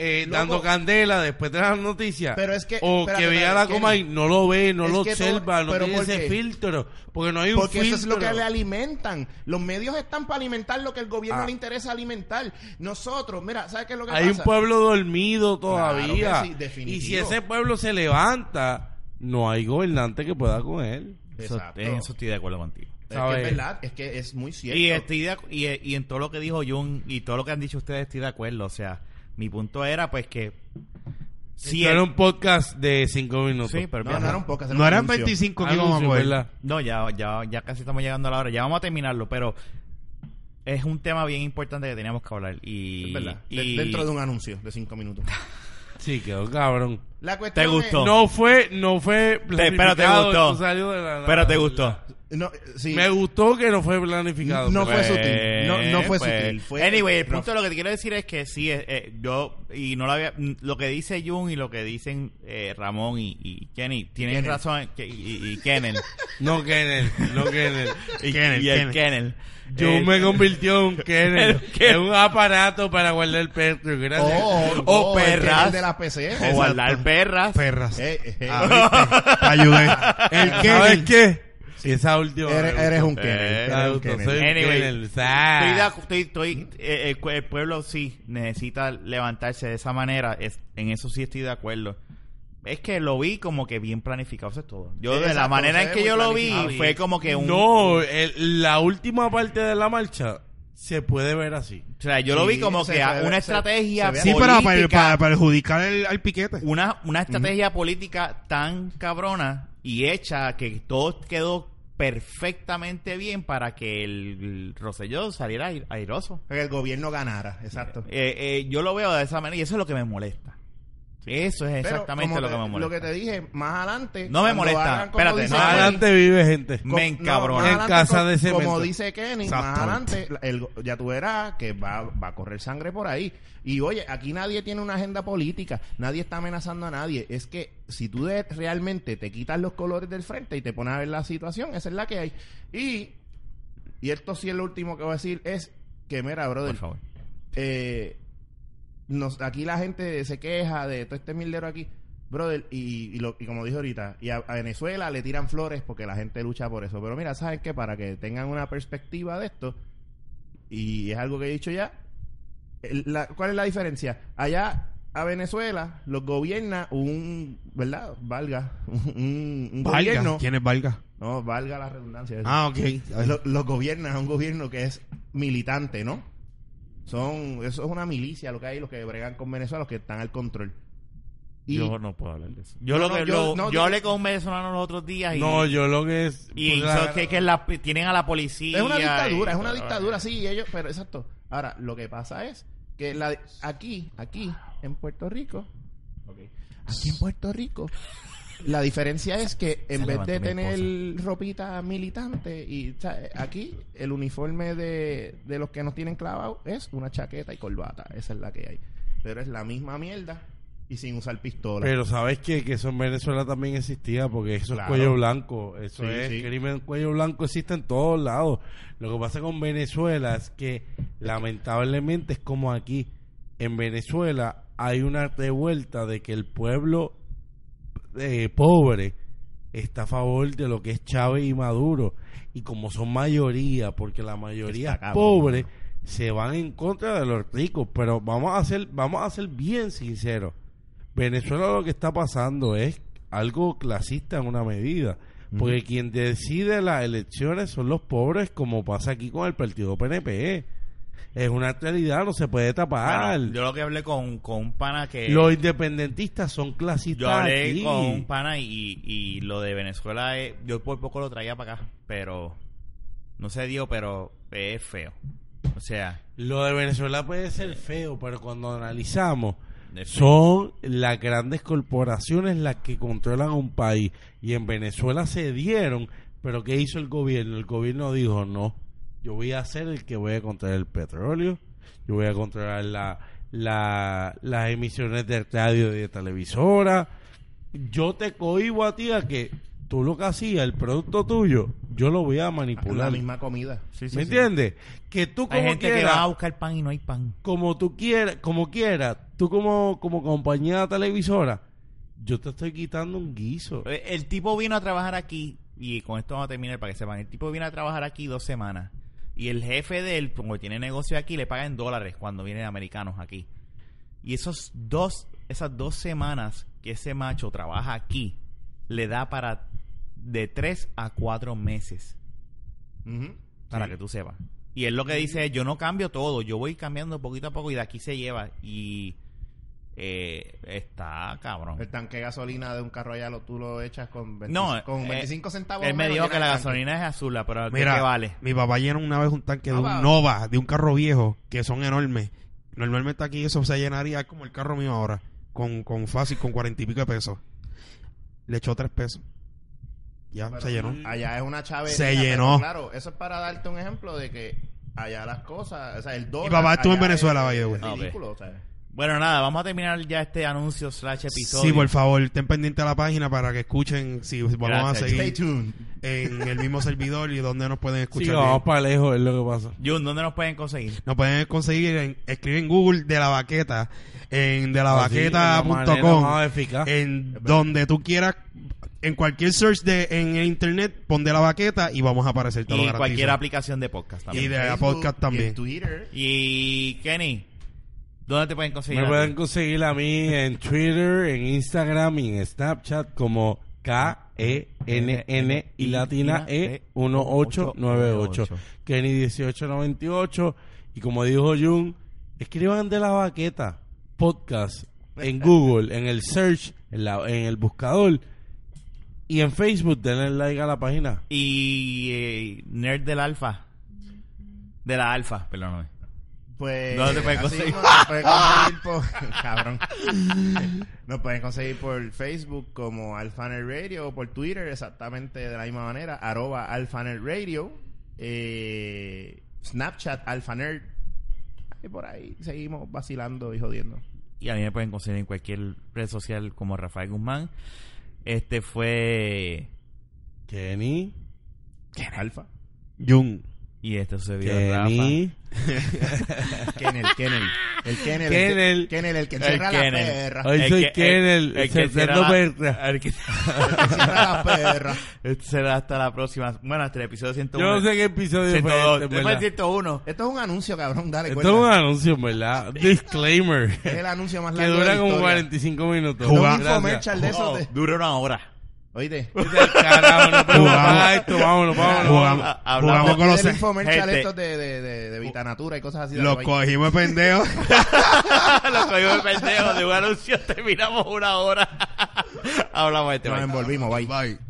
Speaker 2: eh,
Speaker 4: Loco.
Speaker 2: dando candela después de las noticias.
Speaker 4: Pero es que-
Speaker 2: o
Speaker 4: espérate,
Speaker 2: que vea la coma y no lo ve, no lo
Speaker 4: todo-
Speaker 2: observa, no tiene
Speaker 4: ¿por
Speaker 2: ese filtro. Porque no hay un
Speaker 4: Porque
Speaker 2: filtro.
Speaker 4: eso es lo que le alimentan. Los medios están para alimentar lo que el gobierno
Speaker 2: Ah.
Speaker 4: le interesa alimentar. Nosotros, mira, ¿sabes qué es lo que
Speaker 2: Hay
Speaker 4: pasa?
Speaker 2: un pueblo dormido todavía.
Speaker 4: sí,
Speaker 2: y si ese pueblo se levanta, no hay gobernante que pueda con él.
Speaker 1: Eso,
Speaker 4: Exacto.
Speaker 1: en eso estoy de acuerdo contigo.
Speaker 4: Es que es verdad, es que es muy cierto.
Speaker 1: Y, estoy de y, y en todo lo que dijo Jun y todo lo que han dicho ustedes estoy de acuerdo. O sea, mi punto era pues que el-
Speaker 2: era un podcast de cinco minutos.
Speaker 1: Sí, pero
Speaker 4: no, no era un podcast, era
Speaker 3: no
Speaker 4: un
Speaker 3: eran
Speaker 4: anuncio.
Speaker 3: 25 que íbamos a
Speaker 2: Anuncio,
Speaker 3: coger.
Speaker 2: ¿verdad?
Speaker 1: No, ya, ya, ya casi estamos llegando a la hora. Ya vamos a terminarlo, pero es un tema bien importante que teníamos que hablar. Y,
Speaker 4: Es verdad. De- dentro de un anuncio de cinco minutos.
Speaker 2: Sí, quedó cabrón.
Speaker 4: La cuestión
Speaker 1: ¿Te gustó?
Speaker 4: es-
Speaker 2: No fue, no fue
Speaker 1: pero te
Speaker 2: planificado,
Speaker 1: gustó.
Speaker 2: esto salió de la-
Speaker 1: Pero te gustó.
Speaker 4: No, sí.
Speaker 2: Me gustó que no fue planificado.
Speaker 4: No fue sutil. No, no fue
Speaker 1: Pues,
Speaker 4: sutil. Fue
Speaker 1: anyway, el punto de lo que te quiero decir es que sí, eh, eh, yo, y no lo había, mm, lo que dice Jun y lo que dicen eh, Ramón y, y Kenny, tienen razón, que- y, y Kennel,
Speaker 2: No Kennel, no Kennel.
Speaker 1: y,
Speaker 3: Kenneth,
Speaker 1: y el. Kennel.
Speaker 2: Yo
Speaker 1: Eh,
Speaker 2: me convirtió en un Kennel.
Speaker 1: ¿El qué?
Speaker 2: Es un aparato para guardar el perro. Gracias.
Speaker 4: Oh,
Speaker 1: O
Speaker 4: oh, el
Speaker 1: perras.
Speaker 4: que es de la PC.
Speaker 1: O guardar Perras.
Speaker 3: Perras.
Speaker 4: Eh, eh,
Speaker 3: Ah, ¿viste? Te ayudé. El
Speaker 2: ¿Sabes
Speaker 3: Kenny.
Speaker 2: qué? Esa última.
Speaker 4: eres, eres un Kennedy.
Speaker 1: Eh,
Speaker 4: eres un Kennedy.
Speaker 2: soy un
Speaker 1: Anyway,
Speaker 2: Kennedy.
Speaker 1: Estoy
Speaker 2: Ah.
Speaker 1: de acu- estoy- estoy- eh, el, el pueblo sí necesita levantarse de esa manera. Es, en eso sí estoy de acuerdo. Es que lo vi como que bien planificado, eso es todo. Yo, de la
Speaker 4: Exacto,
Speaker 1: manera
Speaker 4: se
Speaker 1: en
Speaker 4: ve
Speaker 1: que
Speaker 4: muy
Speaker 1: yo lo vi,
Speaker 4: planificado.
Speaker 1: fue como que un.
Speaker 2: No, el- la última parte de la marcha se puede ver así.
Speaker 1: O sea, yo lo vi como que
Speaker 4: puede-
Speaker 1: una estrategia
Speaker 4: se ve
Speaker 3: Sí, para, para,
Speaker 1: política,
Speaker 3: para perjudicar el, al piquete.
Speaker 1: una, una estrategia política tan cabrona y hecha que todo quedó perfectamente bien para que el, el Rosselló saliera air- airoso.
Speaker 4: Que el gobierno ganara, exacto.
Speaker 1: Eh, eh, yo lo veo de esa manera y eso es lo que me molesta. Eso es exactamente lo que
Speaker 4: te-
Speaker 1: me molesta.
Speaker 4: Lo que te dije, más adelante.
Speaker 1: No me molesta, espérate,
Speaker 2: Más
Speaker 4: Kenny,
Speaker 2: adelante vive gente.
Speaker 1: Me encabrona.
Speaker 2: En casa de cemento.
Speaker 4: Como dice Kenny, más adelante, el- ya tú verás que va, va a correr sangre por ahí. Y oye, aquí nadie tiene una agenda política, nadie está amenazando a nadie. Es que si tú de- realmente te quitas los colores del frente y te pones a ver la situación, esa es la que hay. Y, y esto sí es lo último que voy a decir, es que, mira, brother,
Speaker 1: Por favor.
Speaker 4: eh, nos, aquí la gente se queja de todo este mildero aquí, brother, y, y, lo, y como dije ahorita, y a, a Venezuela le tiran flores porque la gente lucha por eso. Pero mira, ¿saben qué? Para que tengan una perspectiva de esto, y es algo que he dicho ya, la- ¿cuál es la diferencia? Allá a Venezuela los gobierna un, ¿verdad? Valga, un, un
Speaker 3: Valga.
Speaker 4: gobierno.
Speaker 3: ¿Quién es Valga?
Speaker 4: No, valga la redundancia.
Speaker 3: Ah, ok.
Speaker 4: Lo- los gobierna un gobierno que es militante, ¿no? Son, eso es una milicia lo que hay, los que bregan con Venezuela, los que están al control. Y
Speaker 1: yo no puedo hablar de eso. Yo,
Speaker 4: No,
Speaker 1: lo que,
Speaker 4: yo-
Speaker 1: lo-
Speaker 4: no,
Speaker 1: yo hablé con un venezolano los otros días y,
Speaker 2: No, yo lo que es.
Speaker 1: y
Speaker 2: pues,
Speaker 1: so-
Speaker 2: la-
Speaker 1: que, que la- tienen a la policía.
Speaker 4: es una dictadura,
Speaker 1: y-
Speaker 4: es una dictadura, sí, ellos, pero exacto. Ahora, lo que pasa es que la, aquí, aquí, en Puerto Rico, aquí en Puerto Rico, la diferencia es que en vez de tener ropita militante y o sea, aquí el uniforme de, de los que nos tienen clavados es una chaqueta y corbata, esa es la que hay. Pero es la misma mierda y sin usar pistola.
Speaker 2: Pero sabes qué? que eso en Venezuela también existía porque eso
Speaker 4: Claro.
Speaker 2: es cuello blanco. Eso
Speaker 4: Sí,
Speaker 2: es
Speaker 4: sí.
Speaker 2: crimen cuello blanco existe en todos lados. Lo que pasa con Venezuela es que lamentablemente es como aquí. En Venezuela hay una revuelta de que el pueblo eh, pobre está a favor de lo que es Chávez y Maduro. Y como son mayoría, porque la mayoría
Speaker 4: Está
Speaker 2: pobre, se van en contra de los ricos. Pero vamos a ser, vamos a ser bien sinceros. Venezuela lo que está pasando es algo clasista en una medida. Porque quien decide las elecciones son los pobres, como pasa aquí con el partido PNP. Es una realidad, no se puede tapar.
Speaker 1: Bueno, yo lo que hablé con, con un pana que...
Speaker 2: Los independentistas son clasistas.
Speaker 1: Yo hablé
Speaker 2: aquí.
Speaker 1: con un pana y, y lo de Venezuela, es- yo por poco lo traía para acá, pero no se dio, pero es feo. O sea,
Speaker 2: Lo de Venezuela puede ser feo, pero cuando analizamos, son las grandes corporaciones las que controlan un país. Y en Venezuela se dieron, pero ¿qué hizo el gobierno? El gobierno dijo, no, yo voy a ser el que voy a controlar el petróleo, yo voy a controlar la, la- las emisiones de radio y de televisora. Yo te cohibo a ti a que tú lo que hacías, el producto tuyo, yo lo voy a
Speaker 4: la
Speaker 2: manipular.
Speaker 4: misma comida.
Speaker 1: Sí, sí,
Speaker 2: ¿Me
Speaker 1: sí.
Speaker 2: entiendes? Que tú
Speaker 1: Hay
Speaker 2: como
Speaker 1: que
Speaker 2: quieras-
Speaker 1: va a buscar pan y no hay pan.
Speaker 2: como tú quieras, como quieras, tú como, como compañía televisora, yo te estoy quitando un guiso.
Speaker 1: Eh, El tipo vino a trabajar aquí, y con esto vamos a terminar para que sepan. El tipo vino a trabajar aquí dos semanas. Y el jefe de él, como tiene negocio aquí, le paga en dólares cuando vienen americanos aquí. Y esos dos, esas dos semanas que ese macho trabaja aquí, le da para de tres a cuatro meses. Para
Speaker 4: Sí.
Speaker 1: que tú sepas. Y él lo que dice es, yo no cambio todo, yo voy cambiando poquito a poco y de aquí se lleva. Y eh, está cabrón.
Speaker 4: El tanque de gasolina de un carro allá lo, tú lo echas con, 20
Speaker 1: No,
Speaker 4: con
Speaker 1: eh,
Speaker 4: 25 centavos.
Speaker 1: Él me dijo que la gasolina es azul, pero ¿de
Speaker 3: Mira,
Speaker 1: qué vale?
Speaker 3: mi papá llenó una vez un tanque de un
Speaker 4: va.
Speaker 3: Nova, de un carro viejo, que son enormes. Normalmente aquí eso se llenaría como el carro mío ahora, con, con fácil, con cuarenta y pico de pesos. Le echó tres pesos. Ya,
Speaker 4: Pero
Speaker 3: se llenó.
Speaker 4: Allá es una chavería.
Speaker 3: Se llenó.
Speaker 4: Claro, eso es para darte un ejemplo de que allá las cosas, o sea, el dólar.
Speaker 3: Mi papá estuvo en Venezuela, the way.
Speaker 4: es ridículo, o sea.
Speaker 1: Bueno, nada, vamos a terminar ya este anuncio slash episodio.
Speaker 3: Sí, por favor, estén pendientes a la página para que escuchen si vamos
Speaker 1: Gracias.
Speaker 3: a
Speaker 4: Stay
Speaker 3: seguir
Speaker 4: tuned.
Speaker 3: en el mismo servidor y donde nos pueden
Speaker 2: Sí,
Speaker 3: escuchar.
Speaker 2: vamos
Speaker 3: bien.
Speaker 2: para lejos, es lo que pasa.
Speaker 1: Jun, ¿dónde nos pueden conseguir?
Speaker 3: Nos pueden conseguir en escriben en Google de la baqueta en de la
Speaker 2: de manera
Speaker 3: baqueta.com en donde tú quieras en cualquier search de en el internet pon de la baqueta y vamos a aparecer te lo
Speaker 1: Y
Speaker 3: garantizo.
Speaker 1: cualquier aplicación de podcast
Speaker 3: Y
Speaker 1: también.
Speaker 3: de la
Speaker 4: Facebook,
Speaker 3: podcast
Speaker 4: y
Speaker 3: también.
Speaker 4: en Twitter.
Speaker 1: Y Kenny, ¿dónde te pueden conseguir?
Speaker 2: Me
Speaker 1: a
Speaker 2: pueden
Speaker 1: ti?
Speaker 2: conseguir a mí en Twitter, en Instagram y en Snapchat como K-E-N-N y latina E 1898. Kenny 1898. Y como dijo Jun, escriban de la baqueta podcast en Google, en el search, en, la, en el buscador y en Facebook denle like a la página.
Speaker 1: Y eh, Nerd del Alfa. De la Alfa, perdóname.
Speaker 4: Pues,
Speaker 1: ¿Dónde te pueden conseguir?
Speaker 4: Nos pueden conseguir por, cabrón. Nos pueden conseguir por Facebook como Alphaner Radio o por Twitter exactamente de la misma manera, arroba Alphaner Radio. Eh, Snapchat Alphaner. Y por ahí seguimos vacilando y jodiendo.
Speaker 1: Y a mí me pueden conseguir en cualquier red social como Rafael Guzmán. Este fue...
Speaker 2: Kenny,
Speaker 4: Alfa.
Speaker 3: Jun
Speaker 1: Y este sucedió Rafa.
Speaker 2: Kenny.
Speaker 4: Kennel, Kennel. El Kennel.
Speaker 2: Kennel.
Speaker 4: El, Kennel, el que encierra
Speaker 1: El
Speaker 4: la perra.
Speaker 2: Hoy
Speaker 1: El
Speaker 2: soy
Speaker 1: que-
Speaker 2: Kennel,
Speaker 1: el que será la-
Speaker 2: Perra.
Speaker 1: el que-
Speaker 4: El que encierra la perra.
Speaker 1: Este será hasta la próxima. Bueno, hasta el episodio 101.
Speaker 2: Yo no sé qué episodio fue
Speaker 1: 102.
Speaker 2: este, en
Speaker 1: Después
Speaker 2: verdad.
Speaker 1: 101.
Speaker 4: Esto es un anuncio, cabrón. Dale,
Speaker 2: Esto es un anuncio, en ¿verdad? Disclaimer.
Speaker 4: Es el anuncio más
Speaker 2: que
Speaker 4: largo de
Speaker 2: dura
Speaker 4: la
Speaker 2: como
Speaker 4: historia.
Speaker 2: 45 minutos.
Speaker 4: Es un
Speaker 3: Juga-
Speaker 4: infomercial de esos
Speaker 1: Oh,
Speaker 4: de-
Speaker 1: dura una hora.
Speaker 4: Oíste.
Speaker 2: Esto, vámonos, vámonos.
Speaker 3: Jugamos,
Speaker 1: Ah, hablamos
Speaker 3: jugamos con los
Speaker 4: infomercial estos de, de, de, de Vitanatura y cosas así. de
Speaker 3: los cogimos de pendejo
Speaker 1: Lo cogimos de pendejo de un anuncio. Terminamos una hora. Hablamos de este.
Speaker 4: Nos envolvimos, bye.
Speaker 3: bye